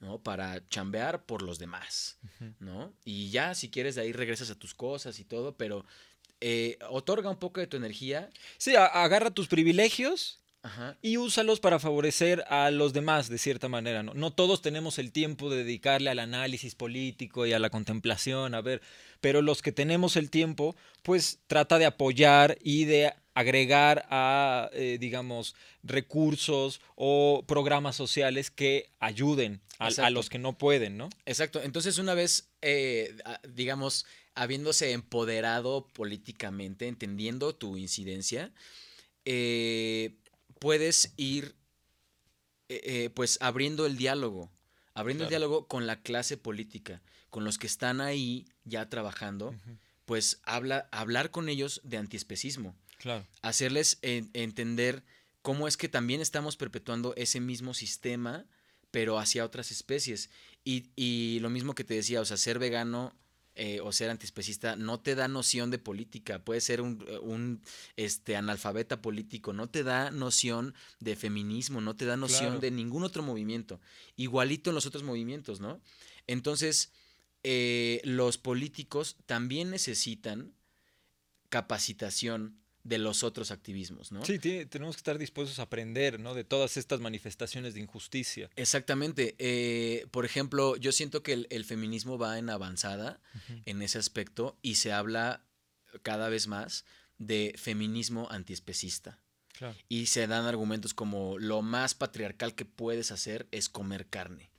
¿no? Para chambear por los demás, ¿no? Y ya, si quieres, de ahí regresas a tus cosas y todo, pero eh, otorga un poco de tu energía. Sí, agarra tus privilegios Ajá. y úsalos para favorecer a los demás de cierta manera. ¿no? no todos tenemos el tiempo de dedicarle al análisis político y a la contemplación, a ver, pero los que tenemos el tiempo, pues trata de apoyar y de agregar a, eh, digamos, recursos o programas sociales que ayuden a, los que no pueden, ¿no? Exacto. Entonces, una vez, eh, digamos, habiéndose empoderado políticamente, entendiendo tu incidencia, eh, puedes ir, eh, eh, pues, abriendo el diálogo, abriendo el diálogo con la clase política, con los que están ahí ya trabajando, pues, habla, hablar con ellos de antiespecismo Claro. hacerles en- entender cómo es que también estamos perpetuando ese mismo sistema, pero hacia otras especies. Y, y lo mismo que te decía, o sea, ser vegano eh, o ser antiespecista no te da noción de política, puede ser un, eh, un, este, analfabeta político, no te da noción de feminismo, no te da noción Claro. de ningún otro movimiento, igualito en los otros movimientos, ¿no? Entonces, eh, los políticos también necesitan capacitación de los otros activismos, ¿no? Sí, tiene- tenemos que estar dispuestos a aprender, ¿no? De todas estas manifestaciones de injusticia. Exactamente. eh, por ejemplo, yo siento que el, el feminismo va en avanzada en ese aspecto y se habla cada vez más de feminismo antiespecista. Claro. Y se dan argumentos como lo más patriarcal que puedes hacer es comer carne,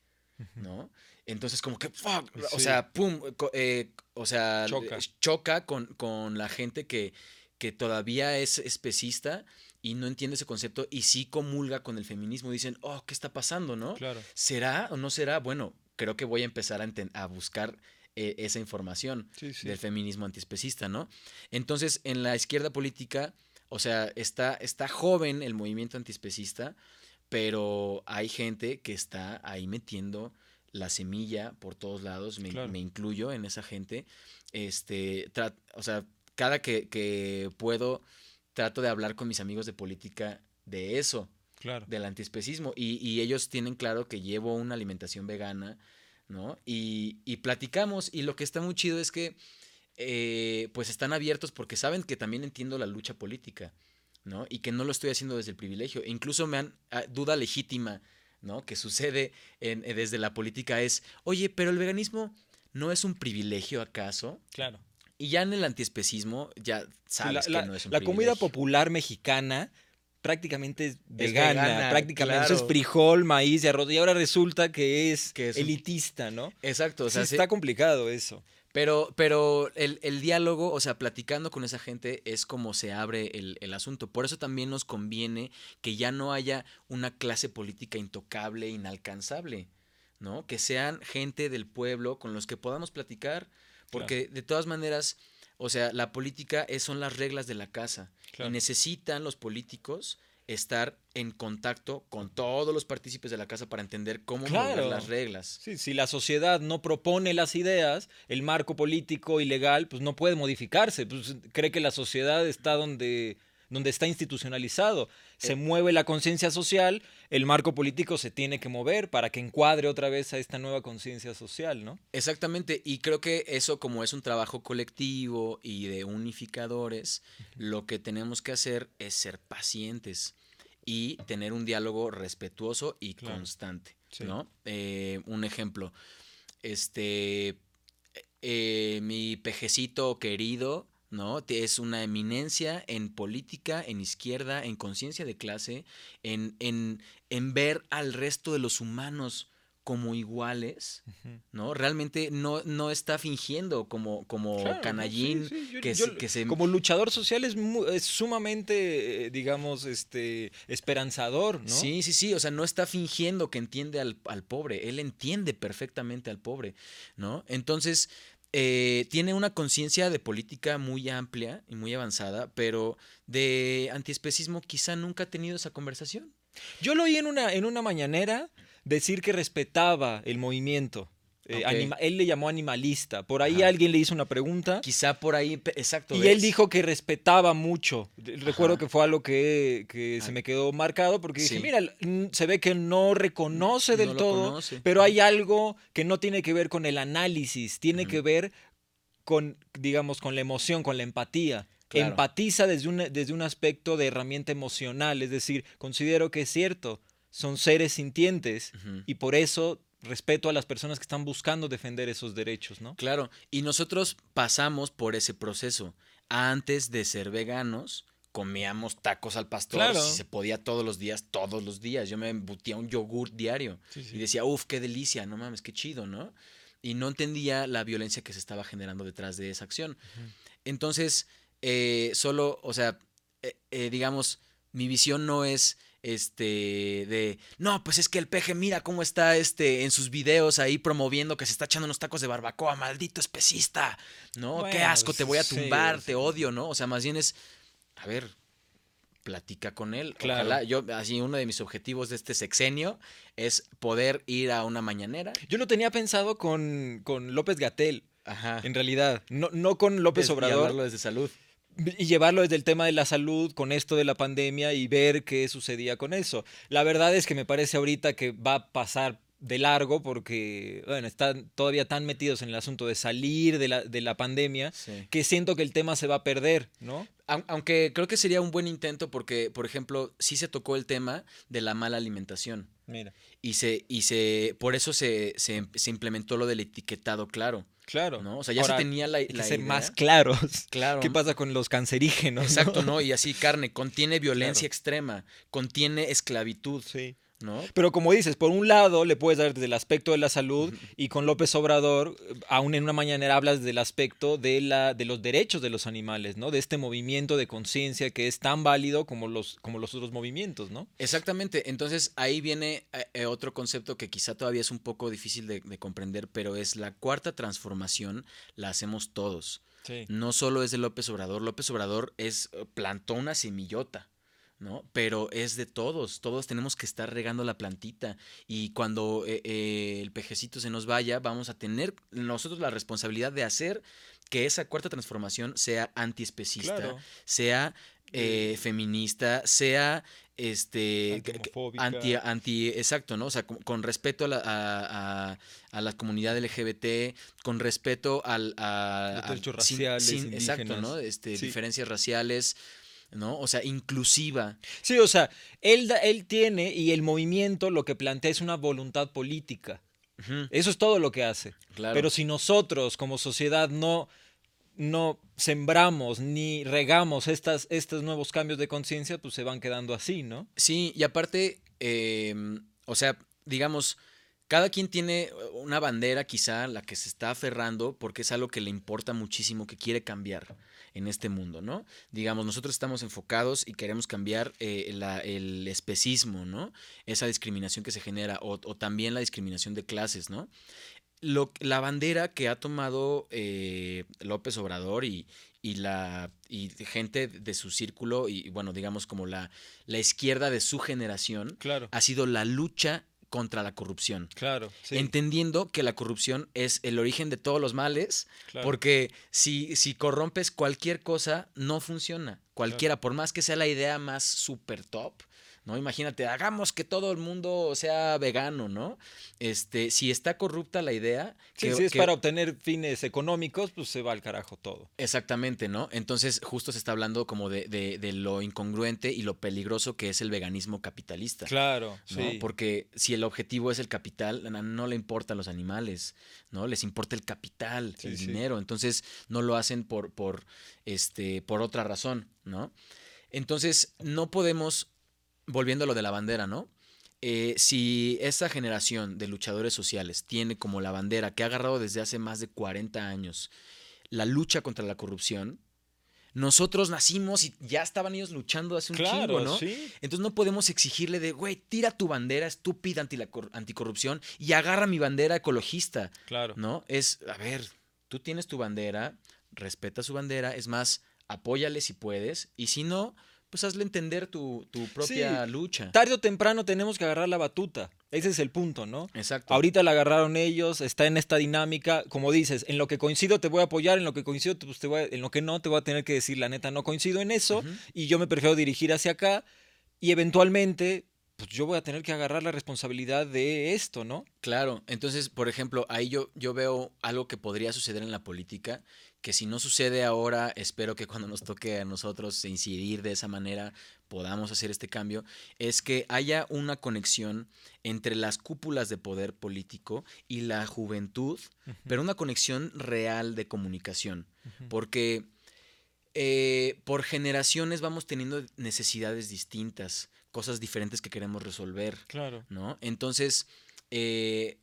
¿no? Entonces como que, fuck, o sea, pum, eh, o sea, Choca. choca con, con la gente que, que todavía es especista y no entiende ese concepto y sí comulga con el feminismo. Dicen, oh, ¿qué está pasando, no? Claro. ¿Será o no será? Bueno, creo que voy a empezar a, buscar eh, esa información Sí, sí. del feminismo antiespecista, ¿no? Entonces, en la izquierda política, o sea, está, está joven el movimiento antiespecista, pero hay gente que está ahí metiendo la semilla por todos lados, me, Claro. me incluyo en esa gente. Este, o sea, cada que, que puedo, trato de hablar con mis amigos de política de eso, Claro. del antiespecismo. Y, y ellos tienen claro que llevo una alimentación vegana, ¿no? Y, y platicamos. Y lo que está muy chido es que, eh, pues están abiertos porque saben que también entiendo la lucha política, ¿no? Y que no lo estoy haciendo desde el privilegio. E incluso me han, ah, duda legítima, ¿no? Que sucede en- eh, desde la política es, oye, pero el veganismo no es un privilegio acaso. Claro. Y ya en el antiespecismo ya sabes la, que no es un la comida popular mexicana prácticamente es vegana, vegana, prácticamente eso es frijol, maíz y arroz y ahora resulta que es, Que es un- elitista, ¿no? Exacto, o sea, sí- está complicado eso. Pero, pero el, el diálogo, o sea, platicando con esa gente es como se abre el, el asunto. Por eso también nos conviene que ya no haya una clase política intocable, inalcanzable, ¿no? Que sean gente del pueblo con los que podamos platicar, porque de todas maneras, o sea, la política es, son las reglas de la casa. Claro. Y necesitan los políticos estar en contacto con todos los partícipes de la casa para entender cómo mover Claro. las reglas. Sí, si la sociedad no propone las ideas, el marco político y legal pues no puede modificarse. Pues, cree que la sociedad está donde, donde está institucionalizado. Se Eh. mueve la conciencia social, el marco político se tiene que mover para que encuadre otra vez a esta nueva conciencia social, ¿no? Exactamente, y creo que eso como es un trabajo colectivo y de unificadores, lo que tenemos que hacer es ser pacientes y tener un diálogo respetuoso y Claro. constante, Sí. ¿no? Eh, un ejemplo, este, eh, mi pejecito querido, ¿no? Es una eminencia en política, en izquierda, en conciencia de clase, en, en, en ver al resto de los humanos como iguales, ¿no? Realmente no, no está fingiendo como, como canallín Sí, sí, yo- que, yo- se, que se- Como luchador social es sumamente, eh, digamos, este, esperanzador, ¿no? Sí, sí, sí, o sea, no está fingiendo que entiende al, al pobre, él entiende perfectamente al pobre, ¿no? Entonces, eh, tiene una conciencia de política muy amplia y muy avanzada, pero de antiespecismo quizá nunca ha tenido esa conversación. Yo lo oí en una, en una mañanera decir que respetaba el movimiento, Eh, anima- él le llamó animalista. Por ahí Ajá. alguien le hizo una pregunta. Quizá por ahí, exacto. Y ¿ves? él dijo que respetaba mucho. Recuerdo Ajá. que fue algo que, que se Ah. me quedó marcado porque dije, mira, se ve que no reconoce del No todo, conoce. pero hay algo que no tiene que ver con el análisis, tiene que ver con, digamos, con la emoción, con la empatía. Claro. Empatiza desde un, desde un aspecto de herramienta emocional, es decir, considero que es cierto, son seres sintientes y por eso respeto a las personas que están buscando defender esos derechos, ¿no? Claro, y nosotros pasamos por ese proceso. Antes de ser veganos, comíamos tacos al pastor, Claro. si se podía todos los días, todos los días. Yo me embutía un yogur diario y decía, uff, qué delicia, no mames, qué chido, ¿no? Y no entendía la violencia que se estaba generando detrás de esa acción. Entonces, eh, solo, o sea, eh, eh, digamos, mi visión no es este de no, pues es que el peje mira cómo está este en sus videos ahí promoviendo que se está echando unos tacos de barbacoa, maldito especista. No, qué asco, te voy a tumbar, sí. te odio, ¿no? O sea, más bien es a ver, platica con él. Claro. Ojalá, yo, así, uno de mis objetivos de este sexenio es poder ir a una mañanera. Yo lo tenía pensado con, con López Gatel. Ajá. En realidad, no, no con López y Obrador. hablarlo desde salud. Y llevarlo desde el tema de la salud con esto de la pandemia y ver qué sucedía con eso. La verdad es que me parece ahorita que va a pasar de largo porque, bueno, están todavía tan metidos en el asunto de salir de la, de la pandemia Sí. que siento que el tema se va a perder, ¿no? Aun- Aunque creo que sería un buen intento porque, por ejemplo, sí se tocó el tema de la mala alimentación. Mira. Y se, y se, por eso se, se, se implementó lo del etiquetado claro, Claro. ¿no? O sea, ya Ahora, se tenía la, Hay que la ser idea. más claros. Claro. ¿Qué pasa con los cancerígenos? Exacto, ¿no? Y así carne, contiene violencia Claro. extrema, contiene esclavitud, Sí. ¿No? Pero como dices, por un lado le puedes dar desde el aspecto de la salud y con López Obrador, aún en una mañanera hablas del aspecto de, la, de los derechos de los animales, ¿no? De este movimiento de conciencia que es tan válido como los, como los otros movimientos, ¿no? Exactamente, entonces ahí viene eh, eh, otro concepto que quizá todavía es un poco difícil de, de comprender, pero es la cuarta transformación la hacemos todos. Sí. no solo es de López Obrador, López Obrador es eh, plantó una semillota, ¿no? Pero es de todos, todos tenemos que estar regando la plantita y cuando eh, eh, el pejecito se nos vaya, vamos a tener nosotros la responsabilidad de hacer que esa cuarta transformación sea antiespecista, Claro. sea eh, feminista, sea este anti, anti exacto, ¿no? O sea, con, con respeto a la, a, a- a la comunidad LGBT, con respeto al, a, sin- raciales, sin- exacto. ¿no? Este, Sí. diferencias raciales, ¿no? O sea, inclusiva. Sí, o sea, él, da- él tiene y el movimiento lo que plantea es una voluntad política. Eso es todo lo que hace. claro. Pero si nosotros como sociedad no, no sembramos ni regamos estas, estos nuevos cambios de conciencia, pues se van quedando así, ¿no? Sí, y aparte, em, o sea, digamos, cada quien tiene una bandera quizá la que se está aferrando porque es algo que le importa muchísimo, que quiere cambiar en este mundo, ¿no? Digamos, nosotros estamos enfocados y queremos cambiar eh, la- el especismo, ¿no? Esa discriminación que se genera o, o también la discriminación de clases, ¿no? Lo, la bandera que ha tomado eh, López Obrador y, y la y gente de su círculo y bueno digamos como la, la izquierda de su generación Claro, ha sido la lucha contra la corrupción claro. Sí, entendiendo que la corrupción es el origen de todos los males claro. porque si, si corrompes cualquier cosa no funciona cualquiera por más que sea la idea más super top ¿no? Imagínate, hagamos que todo el mundo sea vegano, ¿no? Este, si está corrupta la idea, Sí, que- si es que- para obtener fines económicos, pues se va al carajo todo. Exactamente, ¿no? Entonces justo se está hablando como de, de- de lo incongruente y lo peligroso que es el veganismo capitalista. Claro, ¿no? sí. Porque si el objetivo es el capital, no, le importan los animales, ¿no? Les importa el capital, Sí, el sí. dinero. Entonces no lo hacen por, por, este, por otra razón, ¿no? Entonces no podemos, volviendo a lo de la bandera, ¿no? Eh, si esta generación de luchadores sociales tiene como la bandera que ha agarrado desde hace más de 40 años la lucha contra la corrupción, nosotros nacimos y ya estaban ellos luchando hace un claro, chingo, ¿no? sí. Entonces no podemos exigirle de, güey, tira tu bandera estúpida anti la anticorrupción y agarra mi bandera ecologista, Claro. ¿no? Es, a ver, tú tienes tu bandera, respeta su bandera, es más, apóyale si puedes y si no, pues hazle entender tu, tu propia Sí. lucha. Tarde o temprano tenemos que agarrar la batuta. Ese es el punto, ¿no? Exacto. Ahorita la agarraron ellos, está en esta dinámica, como dices, en lo que coincido te voy a apoyar, en lo que coincido pues te voy a- en lo que no te voy a tener que decir la neta no coincido en eso y yo me prefiero dirigir hacia acá y eventualmente pues yo voy a tener que agarrar la responsabilidad de esto, ¿no? Claro, entonces, por ejemplo, ahí yo, yo veo algo que podría suceder en la política, que si no sucede ahora, espero que cuando nos toque a nosotros incidir de esa manera podamos hacer este cambio, es que haya una conexión entre las cúpulas de poder político y la juventud, pero una conexión real de comunicación, porque eh, por generaciones vamos teniendo necesidades distintas, cosas diferentes que queremos resolver. Claro. ¿no? Entonces, eh,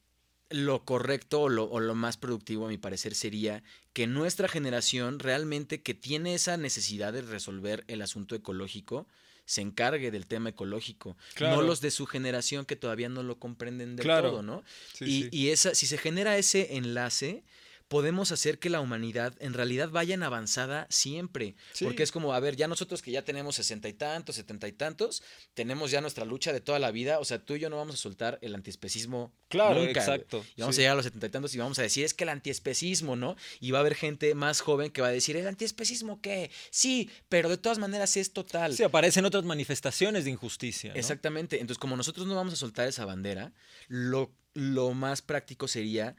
lo correcto o lo, o lo más productivo, a mi parecer, sería que nuestra generación realmente que tiene esa necesidad de resolver el asunto ecológico, se encargue del tema ecológico, no los de su generación que todavía no lo comprenden del Claro. todo, ¿no? Sí, y, sí. y esa, si se genera ese enlace, podemos hacer que la humanidad en realidad vaya en avanzada siempre. Sí. Porque es como, a ver, ya nosotros que ya tenemos sesenta y tantos, setenta y tantos, tenemos ya nuestra lucha de toda la vida. O sea, tú y yo no vamos a soltar el antiespecismo. Claro, nunca, exacto. Y vamos sí. a llegar a los setenta y tantos y vamos a decir, es que el antiespecismo, ¿no? Y va a haber gente más joven que va a decir, ¿el antiespecismo qué? Sí, pero de todas maneras es total. Sí, aparecen otras manifestaciones de injusticia. ¿no? Exactamente. Entonces, como nosotros no vamos a soltar esa bandera, lo, lo más práctico sería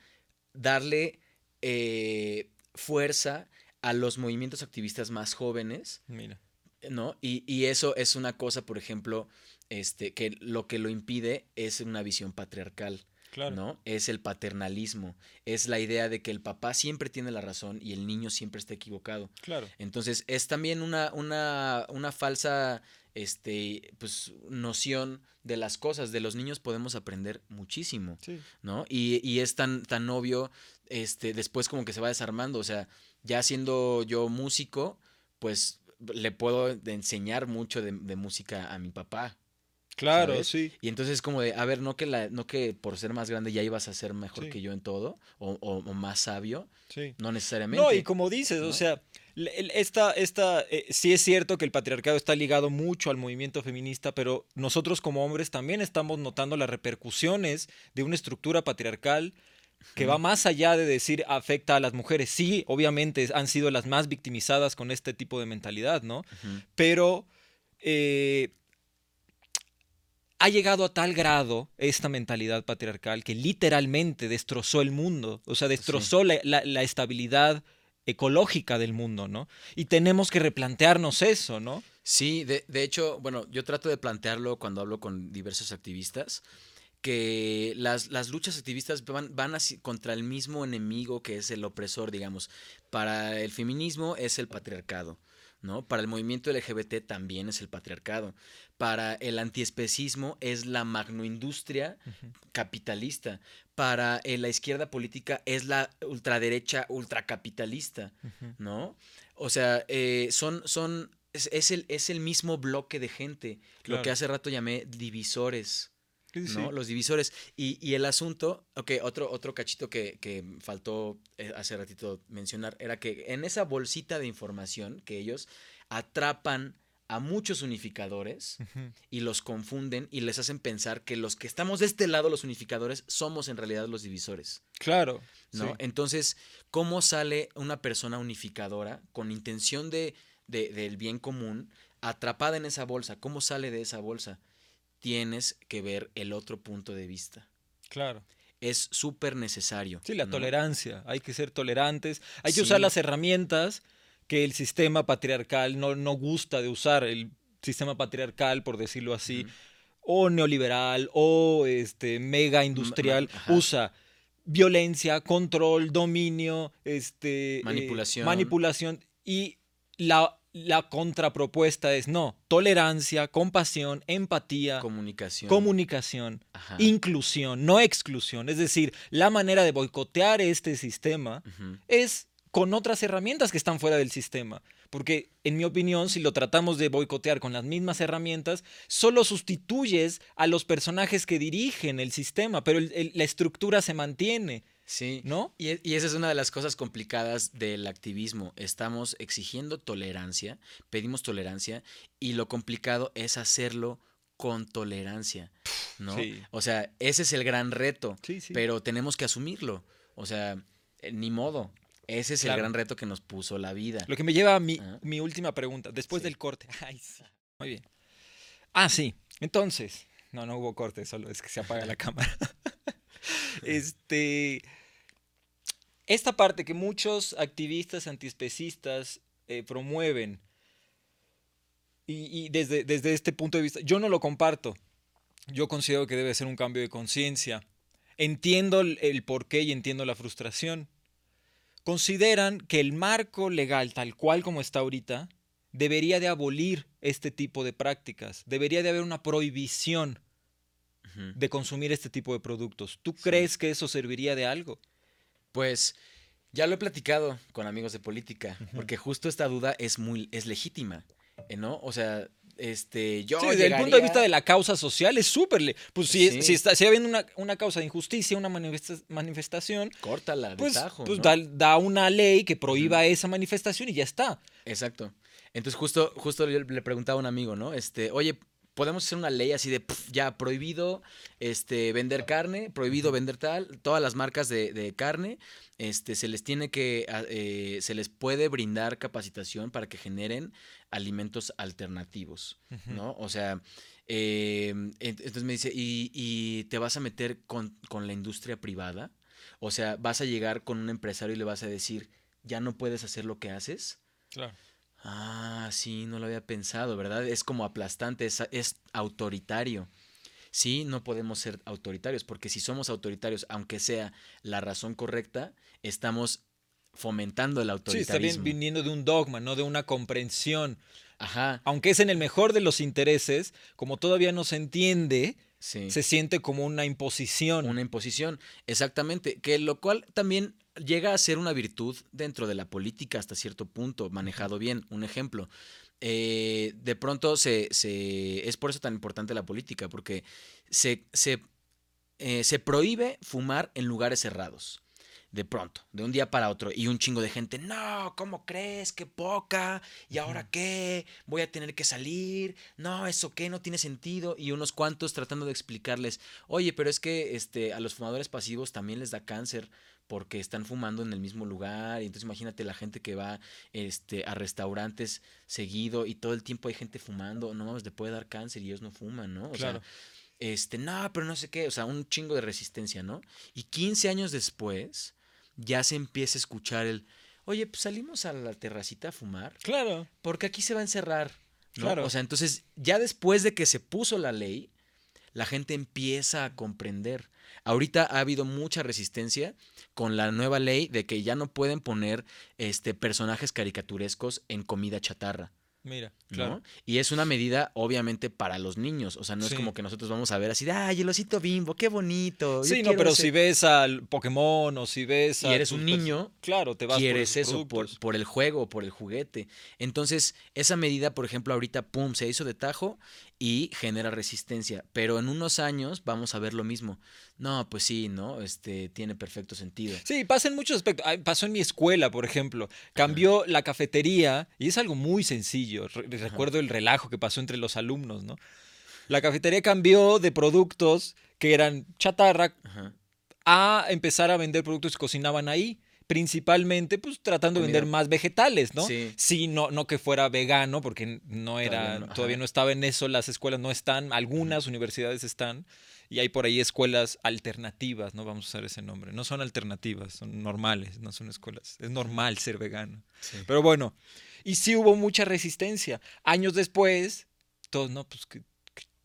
darle eh, fuerza a los movimientos activistas más jóvenes, Mira. ¿no? Y, y eso es una cosa, por ejemplo, este, que lo que lo impide es una visión patriarcal. Claro. ¿no? Es el paternalismo, es la idea de que el papá siempre tiene la razón y el niño siempre está equivocado. Claro. Entonces, es también una, una, una falsa este, pues, noción de las cosas. De los niños podemos aprender muchísimo, Sí. ¿no? Y, y es tan, tan obvio, este, después como que se va desarmando. O sea, ya siendo yo músico, pues le puedo enseñar mucho de, de música a mi papá. Claro, ¿sabes? sí. Y entonces es como de, a ver, no que, la, no que por ser más grande ya ibas a ser mejor Sí. que yo en todo, o, o- o más sabio, Sí. no necesariamente. No, y como dices, ¿no? o sea, esta, esta, eh, sí es cierto que el patriarcado está ligado mucho al movimiento feminista, pero nosotros como hombres también estamos notando las repercusiones de una estructura patriarcal que va más allá de decir afecta a las mujeres. Sí, obviamente han sido las más victimizadas con este tipo de mentalidad, ¿no? Pero eh, ha llegado a tal grado esta mentalidad patriarcal que literalmente destrozó el mundo, o sea, destrozó la, la- la estabilidad ecológica del mundo, ¿no? Y tenemos que replantearnos eso, ¿no? Sí, de, de hecho, bueno, yo trato de plantearlo cuando hablo con diversos activistas, que las, las luchas activistas van, van así contra el mismo enemigo que es el opresor, digamos. Para el feminismo es el patriarcado, ¿no? Para el movimiento LGBT también es el patriarcado. Para el antiespecismo es la magnoindustria capitalista. Para eh, la izquierda política es la ultraderecha ultracapitalista. ¿no? O sea, eh, son, son, es, es el, es el mismo bloque de gente, lo que hace rato llamé divisores, Sí, sí. ¿no? Los divisores. Y, y el asunto, ok, otro, otro cachito que, que faltó eh, hace ratito mencionar, era que en esa bolsita de información que ellos atrapan a muchos unificadores y los confunden y les hacen pensar que los que estamos de este lado, los unificadores, somos en realidad los divisores. Claro. ¿no? sí. Entonces, ¿cómo sale una persona unificadora con intención de, de- del bien común atrapada en esa bolsa? ¿Cómo sale de esa bolsa? Tienes que ver el otro punto de vista. Claro. Es súper necesario. Sí, la ¿no? tolerancia. Hay que ser tolerantes. Hay que Sí. usar las herramientas que el sistema patriarcal no, no gusta de usar. El sistema patriarcal, por decirlo así, o neoliberal, o este mega industrial, ajá. usa violencia, control, dominio, este eh, Manipulación. manipulación. Y la, la contrapropuesta es no, tolerancia, compasión, empatía, Comunicación. comunicación Ajá. inclusión, no exclusión. Es decir, la manera de boicotear este sistema es con otras herramientas que están fuera del sistema. Porque, en mi opinión, si lo tratamos de boicotear con las mismas herramientas, solo sustituyes a los personajes que dirigen el sistema, pero el- el- la estructura se mantiene, Sí. ¿no? Y, e- y esa es una de las cosas complicadas del activismo. Estamos exigiendo tolerancia, pedimos tolerancia y lo complicado es hacerlo con tolerancia, ¿no? Sí. O sea, ese es el gran reto, Sí, sí. pero tenemos que asumirlo. O sea, eh, ni modo. Ese es Claro. el gran reto que nos puso la vida. Lo que me lleva a mi, mi última pregunta, después del corte. Ay, sí. Muy bien. Ah, sí. Entonces, no, no hubo corte, solo es que se apaga la cámara. este, esta parte que muchos activistas antiespecistas eh, promueven, y, y desde, desde este punto de vista, yo no lo comparto. Yo considero que debe ser un cambio de conciencia. Entiendo el, el porqué y entiendo la frustración consideran que el marco legal tal cual como está ahorita debería de abolir este tipo de prácticas, debería de haber una prohibición de consumir este tipo de productos. ¿Tú crees que eso serviría de algo? Pues ya lo he platicado con amigos de política, porque justo esta duda es muy es legítima, eh, ¿no? O sea, este, yo Sí, desde el punto de vista de la causa social es súper... Pues si, Sí. si, está, si habiendo una, una causa de injusticia, una manifesta- manifestación, córtala de pues, tajo, pues ¿no? da, da una ley que prohíba esa manifestación y ya está. Exacto. Entonces justo, justo yo le preguntaba a un amigo, ¿no? Este, oye, podemos hacer una ley así de ya prohibido este, vender carne, prohibido vender tal, todas las marcas de, de carne, este, se les tiene que, a- eh, se les puede brindar capacitación para que generen alimentos alternativos, ¿no? O sea, eh, ent- entonces me dice, ¿y, y te vas a meter con, con la industria privada? O sea, vas a llegar con un empresario y le vas a decir, ya no puedes hacer lo que haces. Claro. Ah, sí, no lo había pensado, ¿verdad? Es como aplastante, es, es autoritario. Sí, no podemos ser autoritarios, porque si somos autoritarios, aunque sea la razón correcta, estamos fomentando el Sí, está bien autoritarismo. viniendo de un dogma, no de una comprensión. Ajá, Aunque es en el mejor de los intereses, como todavía no se entiende, sí. se siente como una imposición. Una imposición, exactamente, que lo cual también llega a ser una virtud dentro de la política hasta cierto punto, manejado bien. Un ejemplo, eh, de pronto se, se- es por eso tan importante la política, porque se, se, eh, se prohíbe fumar en lugares cerrados. De pronto, de un día para otro, y un chingo de gente, no, ¿cómo crees? ¡Qué poca! ¿Y ahora qué? ¿Voy a tener que salir? No, ¿eso qué? No tiene sentido. Y unos cuantos tratando de explicarles, oye, pero es que este, a los fumadores pasivos también les da cáncer porque están fumando en el mismo lugar. Y entonces imagínate la gente que va este, a restaurantes seguido y todo el tiempo hay gente fumando. No mames, le puede dar cáncer y ellos no fuman, ¿no? O Claro. sea, este, no, pero no sé qué. O sea, un chingo de resistencia, ¿no? Y 15 años después ya se empieza a escuchar el, oye, pues salimos a la terracita a fumar Claro. porque aquí se va a encerrar. ¿no? Claro. O sea, entonces, ya después de que se puso la ley, la gente empieza a comprender. Ahorita ha habido mucha resistencia con la nueva ley de que ya no pueden poner este, personajes caricaturescos en comida chatarra. Mira, ¿no? claro. Y es una medida, obviamente, para los niños. O sea, no Sí. es como que nosotros vamos a ver así de, ay, el osito bimbo, qué bonito. Sí, no, pero ese". si ves al Pokémon o si ves Y a eres tus un niño, claro, te vas quieres por eso por, por el juego, por el juguete. Entonces, esa medida, por ejemplo, ahorita, pum, se hizo de tajo y genera resistencia. Pero en unos años vamos a ver lo mismo. No, pues sí, ¿no? Este tiene perfecto sentido. Sí, pasa en muchos aspectos. Pasó en mi escuela, por ejemplo. Cambió la cafetería y es algo muy sencillo. Re- Recuerdo el relajo que pasó entre los alumnos, ¿no? La cafetería cambió de productos que eran chatarra Ajá. a empezar a vender productos que cocinaban ahí. Principalmente, pues tratando de vender más vegetales, ¿no? Sí. no, no que fuera vegano, porque no era, Todavía no, todavía ajá. no estaba en eso, las escuelas no están, algunas universidades están, y hay por ahí escuelas alternativas, no vamos a usar ese nombre. No son alternativas, son normales, no son escuelas. Es normal ser vegano. Sí. Pero bueno, y sí hubo mucha resistencia. Años después, todos, no, pues qué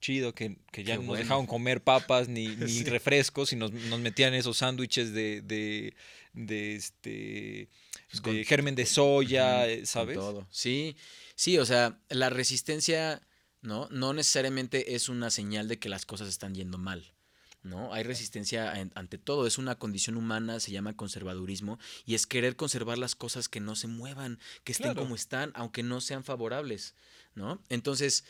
chido que, que ya no nos dejaban comer papas ni, ni Sí. refrescos y nos, nos metían esos sándwiches de, de, de este Pues de con- germen de soya, ¿sabes? todo. Sí, sí, o sea, la resistencia, ¿no? No necesariamente es una señal de que las cosas están yendo mal. ¿No? Hay resistencia en- ante todo, es una condición humana, se llama conservadurismo, y es querer conservar las cosas que no se muevan, que estén Claro. como están, aunque no sean favorables, ¿no? Entonces,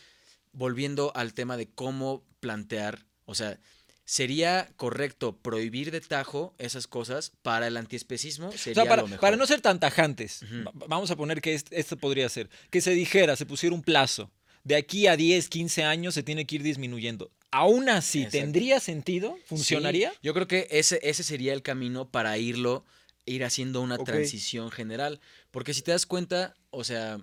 volviendo al tema de cómo plantear, o sea, ¿sería correcto prohibir de tajo esas cosas para el antiespecismo? O Sería sea, para, lo mejor. para no ser tan tajantes, vamos a poner que est- esto podría ser, que se dijera, se pusiera un plazo de aquí a 10, 15 años se tiene que ir disminuyendo. Aún así, Exacto. ¿tendría sentido? ¿Funcionaría? Sí, yo creo que ese, ese sería el camino para irlo, ir haciendo una transición general. Porque si te das cuenta, o sea,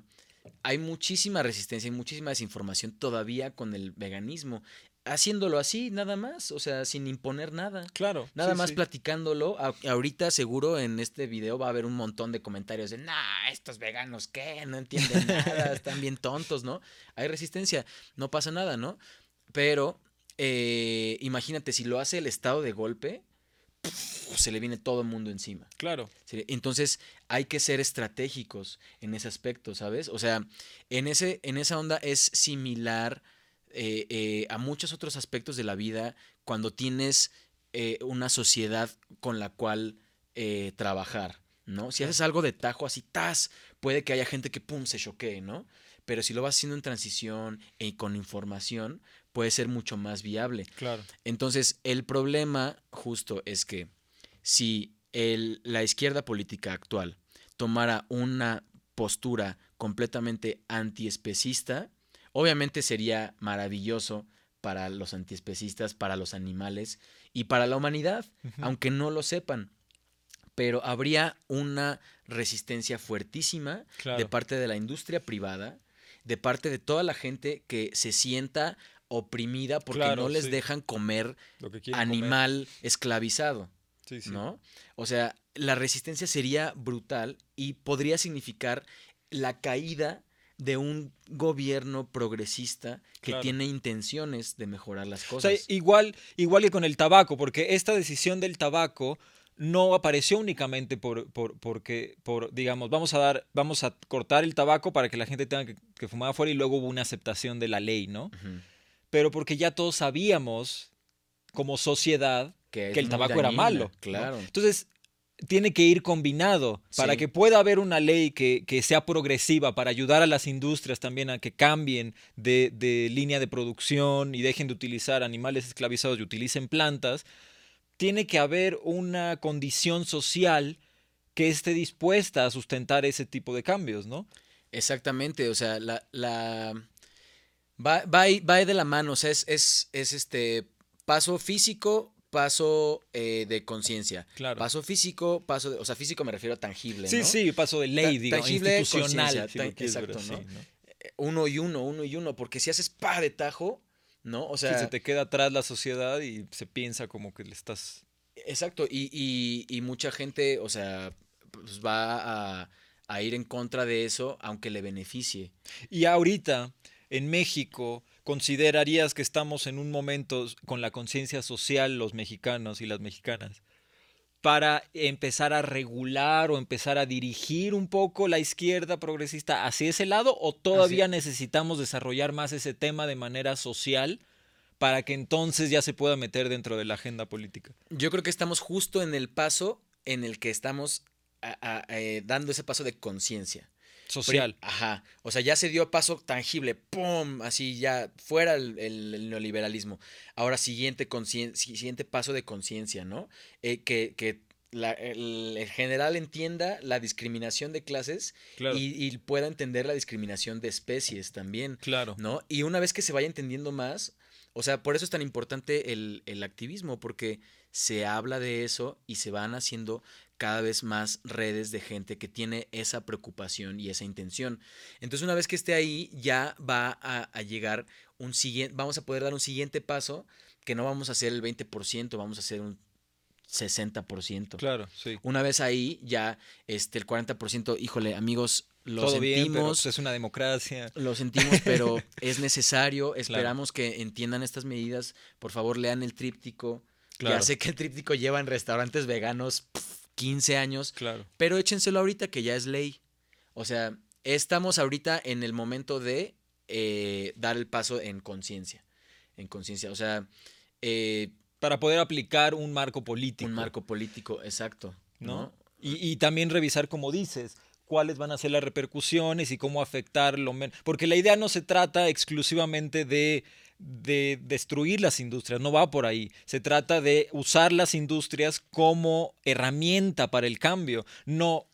hay muchísima resistencia y muchísima desinformación todavía con el veganismo. Haciéndolo así, nada más, o sea, sin imponer nada. Claro. Nada sí, más sí. platicándolo. A- ahorita seguro en este video va a haber un montón de comentarios de, nah, estos veganos, ¿qué? No entienden nada, están bien tontos, ¿no? Hay resistencia, no pasa nada, ¿no? Pero eh, imagínate, si lo hace el Estado de golpe, se le viene todo el mundo encima. Claro. Entonces hay que ser estratégicos en ese aspecto, ¿sabes? O sea, en, ese, en esa onda es similar eh, eh, a muchos otros aspectos de la vida cuando tienes eh, una sociedad con la cual trabajar, ¿no? Si haces algo de tajo así, tas, puede que haya gente que, pum, se choquee, ¿no? Pero si lo vas haciendo en transición y con información, puede ser mucho más viable. Claro. Entonces, el problema justo es que si el- la izquierda política actual tomara una postura completamente antiespecista, obviamente sería maravilloso para los antiespecistas, para los animales y para la humanidad, aunque no lo sepan. Pero habría una resistencia fuertísima Claro. de parte de la industria privada, de parte de toda la gente que se sienta oprimida porque Claro, no les sí. dejan comer. animal esclavizado, Sí, sí. ¿no? O sea, la resistencia sería brutal y podría significar la caída de un gobierno progresista que Claro. tiene intenciones de mejorar las O sea, cosas. igual, igual que con el tabaco, porque esta decisión del tabaco no apareció únicamente por, por, porque, por, digamos, vamos a dar, vamos a cortar el tabaco para que la gente tenga que, que fumar afuera y luego hubo una aceptación de la ley, ¿no? Pero porque ya todos sabíamos, como sociedad, Que, el tabaco era malo. ¿no? Claro. Entonces, tiene que ir combinado para Sí. que pueda haber una ley que, que sea progresiva, para ayudar a las industrias también a que cambien de, de línea de producción y dejen de utilizar animales esclavizados y utilicen plantas. Tiene que haber una condición social que esté dispuesta a sustentar ese tipo de cambios, ¿no? Exactamente, o sea, la, la va, va, va de la mano, o sea, es, es, es este paso físico, paso eh, de conciencia. Claro. Paso físico, paso de, o sea, físico me refiero a tangible, Sí, ¿no? sí, paso de ley, Ta- digamos, tangible, institucional. si tan- exacto, ¿no? ¿no? Eh, Uno y uno, uno y uno, porque si haces pa de tajo, ¿no? O Sí, sea, se te queda atrás la sociedad y se piensa como que le estás... exacto, y, y, y mucha gente, o sea, pues va a, a ir en contra de eso, aunque le beneficie. Y ahorita, en México, ¿considerarías que estamos en un momento con la conciencia social, los mexicanos y las mexicanas, para empezar a regular o empezar a dirigir un poco la izquierda progresista hacia ese lado? ¿O todavía necesitamos desarrollar más ese tema de manera social para que entonces ya se pueda meter dentro de la agenda política? Yo creo que estamos justo en el paso en el que estamos a- a- eh, dando ese paso de conciencia. Social. Ajá. O sea, ya se dio paso tangible, ¡pum! Así ya fuera el, el- el neoliberalismo. Ahora, siguiente, siguiente paso de conciencia, ¿no? Eh, que que la- el, el general entienda la discriminación de clases Claro. y, y pueda entender la discriminación de especies también, claro. ¿no? Y una vez que se vaya entendiendo más, o sea, por eso es tan importante el, el activismo, porque se habla de eso y se van haciendo cada vez más redes de gente que tiene esa preocupación y esa intención. Entonces, una vez que esté ahí, ya va a, a llegar un siguiente, vamos a poder dar un siguiente paso, que no vamos a hacer el 20%, vamos a hacer un 60%. Claro, sí. Una vez ahí, ya este, el 40%, híjole, amigos, lo Todo bien, pero sentimos. pues, es una democracia. Lo sentimos, pero es necesario. Esperamos que entiendan estas medidas. Por favor, lean el tríptico. Claro. Ya sé que el tríptico lleva en restaurantes veganos 15 años, Claro. pero échenselo ahorita que ya es ley. O sea, estamos ahorita en el momento de eh, dar el paso en conciencia. En conciencia. O sea, eh, Para poder aplicar un marco político. un marco político, exacto. ¿no? ¿no? Y, y también revisar, como dices, cuáles van a ser las repercusiones y cómo afectar lo menos. Porque la idea no se trata exclusivamente de, de destruir las industrias, no va por ahí. Se trata de usar las industrias como herramienta para el cambio, no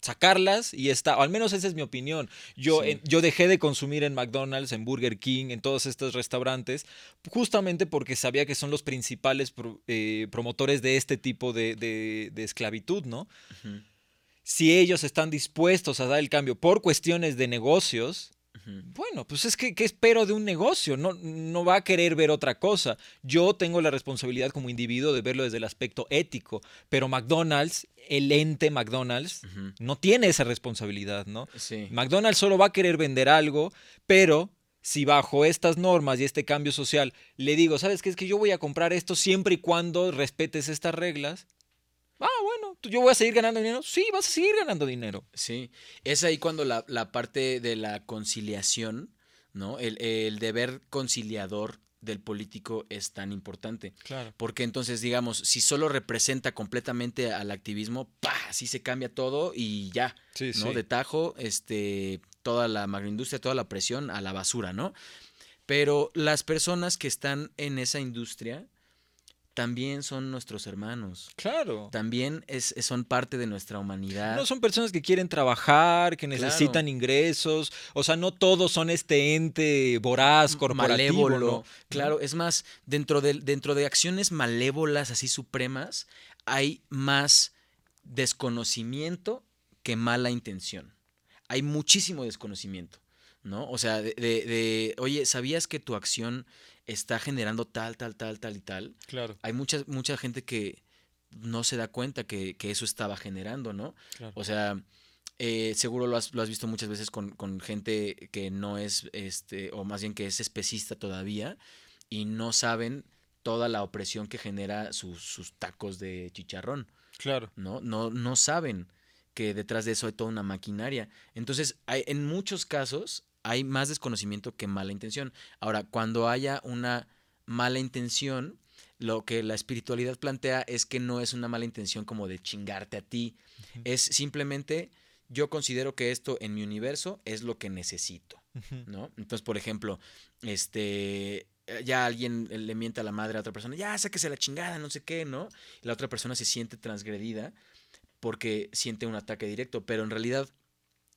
sacarlas y está, o al menos esa es mi opinión. Yo, Sí. en- yo dejé de consumir en McDonald's, en Burger King, en todos estos restaurantes, justamente porque sabía que son los principales pro- eh, promotores de este tipo de, de- de esclavitud, ¿no? Si ellos están dispuestos a dar el cambio por cuestiones de negocios. Bueno, pues es que ¿qué espero de un negocio? No, no va a querer ver otra cosa. Yo tengo la responsabilidad como individuo de verlo desde el aspecto ético, pero McDonald's, el ente McDonald's, no tiene esa responsabilidad, ¿no? Sí. McDonald's solo va a querer vender algo, pero si bajo estas normas y este cambio social le digo, ¿sabes qué? Es que yo voy a comprar esto siempre y cuando respetes estas reglas. Ah, bueno, ¿tú- yo voy a seguir ganando dinero. Sí, vas a seguir ganando dinero. Sí, es ahí cuando la, la parte de la conciliación, ¿no? El, el deber conciliador del político es tan importante. Claro. Porque entonces, digamos, si solo representa completamente al activismo, ¡pa! Así se cambia todo y ya, Sí, ¿no? De tajo, este, toda la macroindustria, toda la presión a la basura, ¿no? Pero las personas que están en esa industria también son nuestros hermanos. Claro. También es, son parte de nuestra humanidad. No son personas que quieren trabajar, que Claro. necesitan ingresos. O sea, no todos son este ente voraz, corporativo. malévolo. ¿no? Claro, es más, dentro de, dentro de acciones malévolas así supremas, hay más desconocimiento que mala intención. Hay muchísimo desconocimiento, ¿no? O sea, de, de- de, oye, ¿sabías que tu acción está generando tal, tal, tal, tal y tal? Claro, Hay mucha, mucha gente que no se da cuenta que, que eso estaba generando, ¿no? claro. O sea, eh, seguro lo has, lo has visto muchas veces con, con gente que no es, este, o más bien que es especista todavía, y no saben toda la opresión que genera sus, sus tacos de chicharrón, Claro. ¿no? No, no saben que detrás de eso hay toda una maquinaria. Entonces, hay, en muchos casos hay más desconocimiento que mala intención. Ahora, cuando haya una mala intención, lo que la espiritualidad plantea es que no es una mala intención como de chingarte a ti, es simplemente yo considero que esto en mi universo es lo que necesito. ¿no? Entonces, por ejemplo, este ya alguien le miente a la madre a otra persona, ya sáquese la chingada, no sé qué, ¿no? La otra persona se siente transgredida porque siente un ataque directo, pero en realidad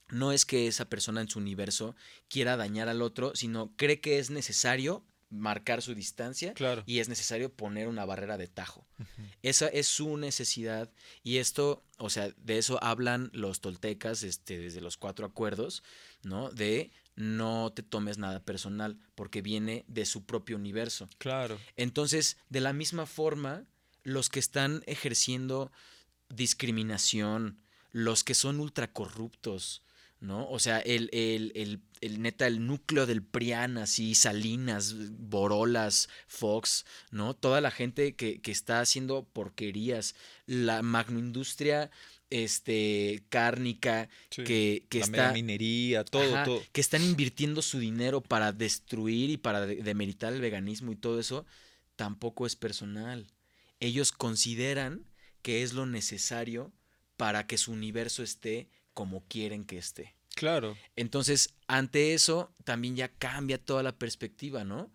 no es que esa persona en su universo quiera dañar al otro, sino cree que es necesario marcar su distancia Claro. y es necesario poner una barrera de tajo. Esa es su necesidad y esto, o sea, de eso hablan los toltecas este, desde los cuatro acuerdos, ¿no? De no te tomes nada personal porque viene de su propio universo. Claro. Entonces, de la misma forma, los que están ejerciendo discriminación, los que son ultracorruptos, ¿no? O sea, el, el, el, el neta, el núcleo del PRIAN, así, Salinas, Borolas, Fox, ¿no? Toda la gente que, que está haciendo porquerías, la magnoindustria este, cárnica, Sí. que, que la está... minería, todo, Ajá, todo. que están invirtiendo su dinero para destruir y para de- demeritar el veganismo y todo eso, tampoco es personal. Ellos consideran que es lo necesario para que su universo esté como quieren que esté. Claro. Entonces, ante eso, también ya cambia toda la perspectiva, ¿no?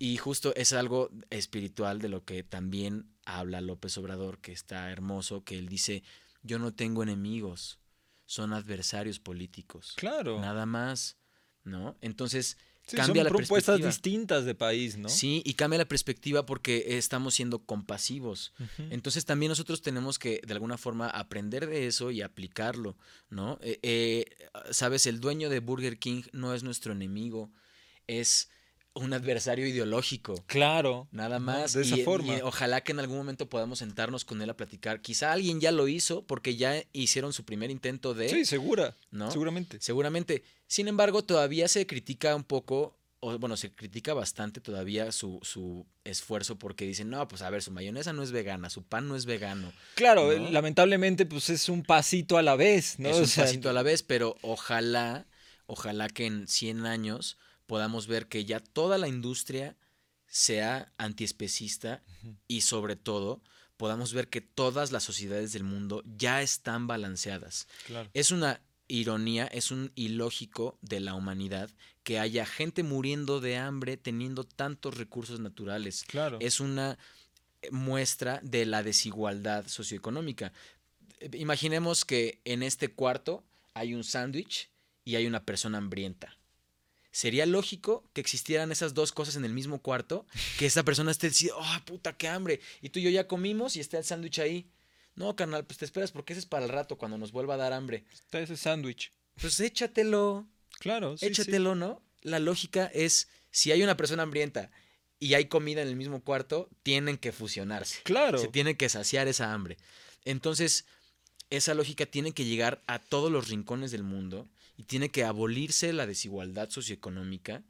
Y justo es algo espiritual de lo que también habla López Obrador, que está hermoso, que él dice, yo no tengo enemigos, son adversarios políticos. Claro. Nada más, ¿no? Entonces, Sí, cambia son la propuestas distintas de país, ¿no? Sí, y cambia la perspectiva porque estamos siendo compasivos. Entonces también nosotros tenemos que de alguna forma aprender de eso y aplicarlo, ¿no? Eh, eh, Sabes, el dueño de Burger King no es nuestro enemigo, es un adversario ideológico. Claro. Nada más. De esa y, y forma. ojalá que en algún momento podamos sentarnos con él a platicar. Quizá alguien ya lo hizo porque ya hicieron su primer intento de... Sí, segura. ¿no? Seguramente. Seguramente. Sin embargo, todavía se critica un poco, o bueno, se critica bastante todavía su, su esfuerzo porque dicen, no, pues a ver, su mayonesa no es vegana, su pan no es vegano. Claro, ¿no? lamentablemente, pues es un pasito a la vez, ¿no? es O un sea, pasito a la vez, pero ojalá, ojalá que en 100 años podamos ver que ya toda la industria sea antiespecista Ujú. y sobre todo podamos ver que todas las sociedades del mundo ya están balanceadas. Claro. Es una ironía, es un ilógico de la humanidad que haya gente muriendo de hambre teniendo tantos recursos naturales. Claro. Es una muestra de la desigualdad socioeconómica. imaginemos que en este cuarto hay un sándwich y hay una persona hambrienta. ¿Sería lógico que existieran esas dos cosas en el mismo cuarto? Que esa persona esté diciendo, ¡oh, puta, qué hambre! Y tú y yo ya comimos y está el sándwich ahí. No, carnal, pues te esperas porque ese es para el rato, cuando nos vuelva a dar hambre. Está ese sándwich. Pues échatelo. Claro, sí, échatelo, ¿no? La lógica es, si hay una persona hambrienta y hay comida en el mismo cuarto, tienen que fusionarse. Claro. Se tiene que saciar esa hambre. Entonces, esa lógica tiene que llegar a todos los rincones del mundo y tiene que abolirse la desigualdad socioeconómica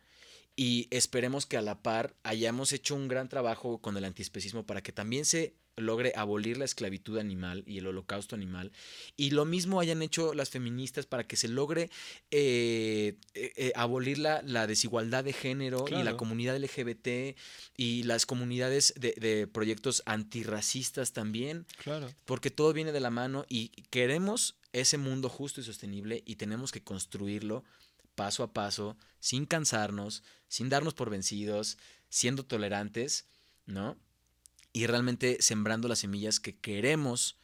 y esperemos que a la par hayamos hecho un gran trabajo con el antiespecismo para que también se logre abolir la esclavitud animal y el holocausto animal. Y lo mismo hayan hecho las feministas para que se logre eh, eh, eh, abolir la, la, desigualdad de género y la comunidad LGBT y las comunidades de, de, proyectos antirracistas también. Claro. Porque todo viene de la mano y queremos ese mundo justo y sostenible y tenemos que construirlo paso a paso, sin cansarnos, sin darnos por vencidos, siendo tolerantes, ¿no? Y realmente sembrando las semillas que queremos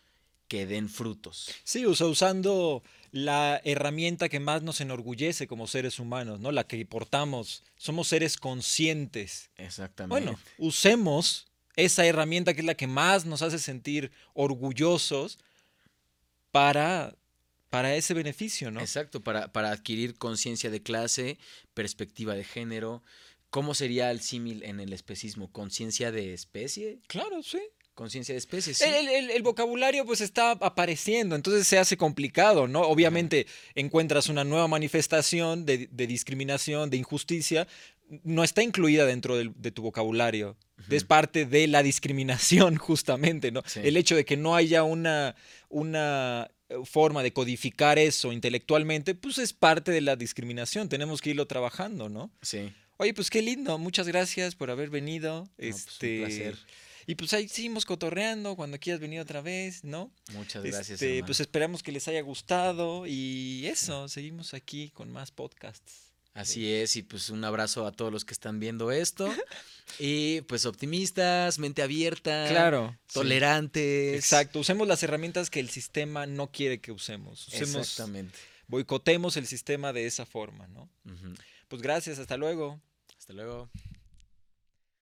que den frutos. Sí, usando la herramienta que más nos enorgullece como seres humanos, ¿no? La que portamos. Somos seres conscientes. Exactamente. Bueno, usemos esa herramienta que es la que más nos hace sentir orgullosos para, para ese beneficio, ¿no? Exacto, para, para adquirir conciencia de clase, perspectiva de género, ¿Cómo sería el símil en el especismo? ¿Conciencia de especie? Claro, sí. Conciencia de especie, sí. El, vocabulario pues está apareciendo, entonces se hace complicado, ¿no? Obviamente encuentras una nueva manifestación de, discriminación, de injusticia, no está incluida dentro de tu vocabulario. Es parte de la discriminación, justamente, ¿no? El hecho de que no haya una, una eh, forma de codificar eso intelectualmente, pues es parte de la discriminación. Tenemos que irlo trabajando, ¿no? Sí. Oye, pues qué lindo, muchas gracias por haber venido. Pues, este, un placer. Y pues ahí seguimos cotorreando cuando quieras venir otra vez, ¿no? Muchas gracias. Este, pues esperamos que les haya gustado y eso, seguimos aquí con más podcasts. Así es, y pues un abrazo a todos los que están viendo esto. y pues optimistas, mente abierta. Claro. Tolerantes. Exacto, usemos las herramientas que el sistema no quiere que usemos. Exactamente. Boicotemos el sistema de esa forma, ¿no? Pues gracias, hasta luego. Hasta luego.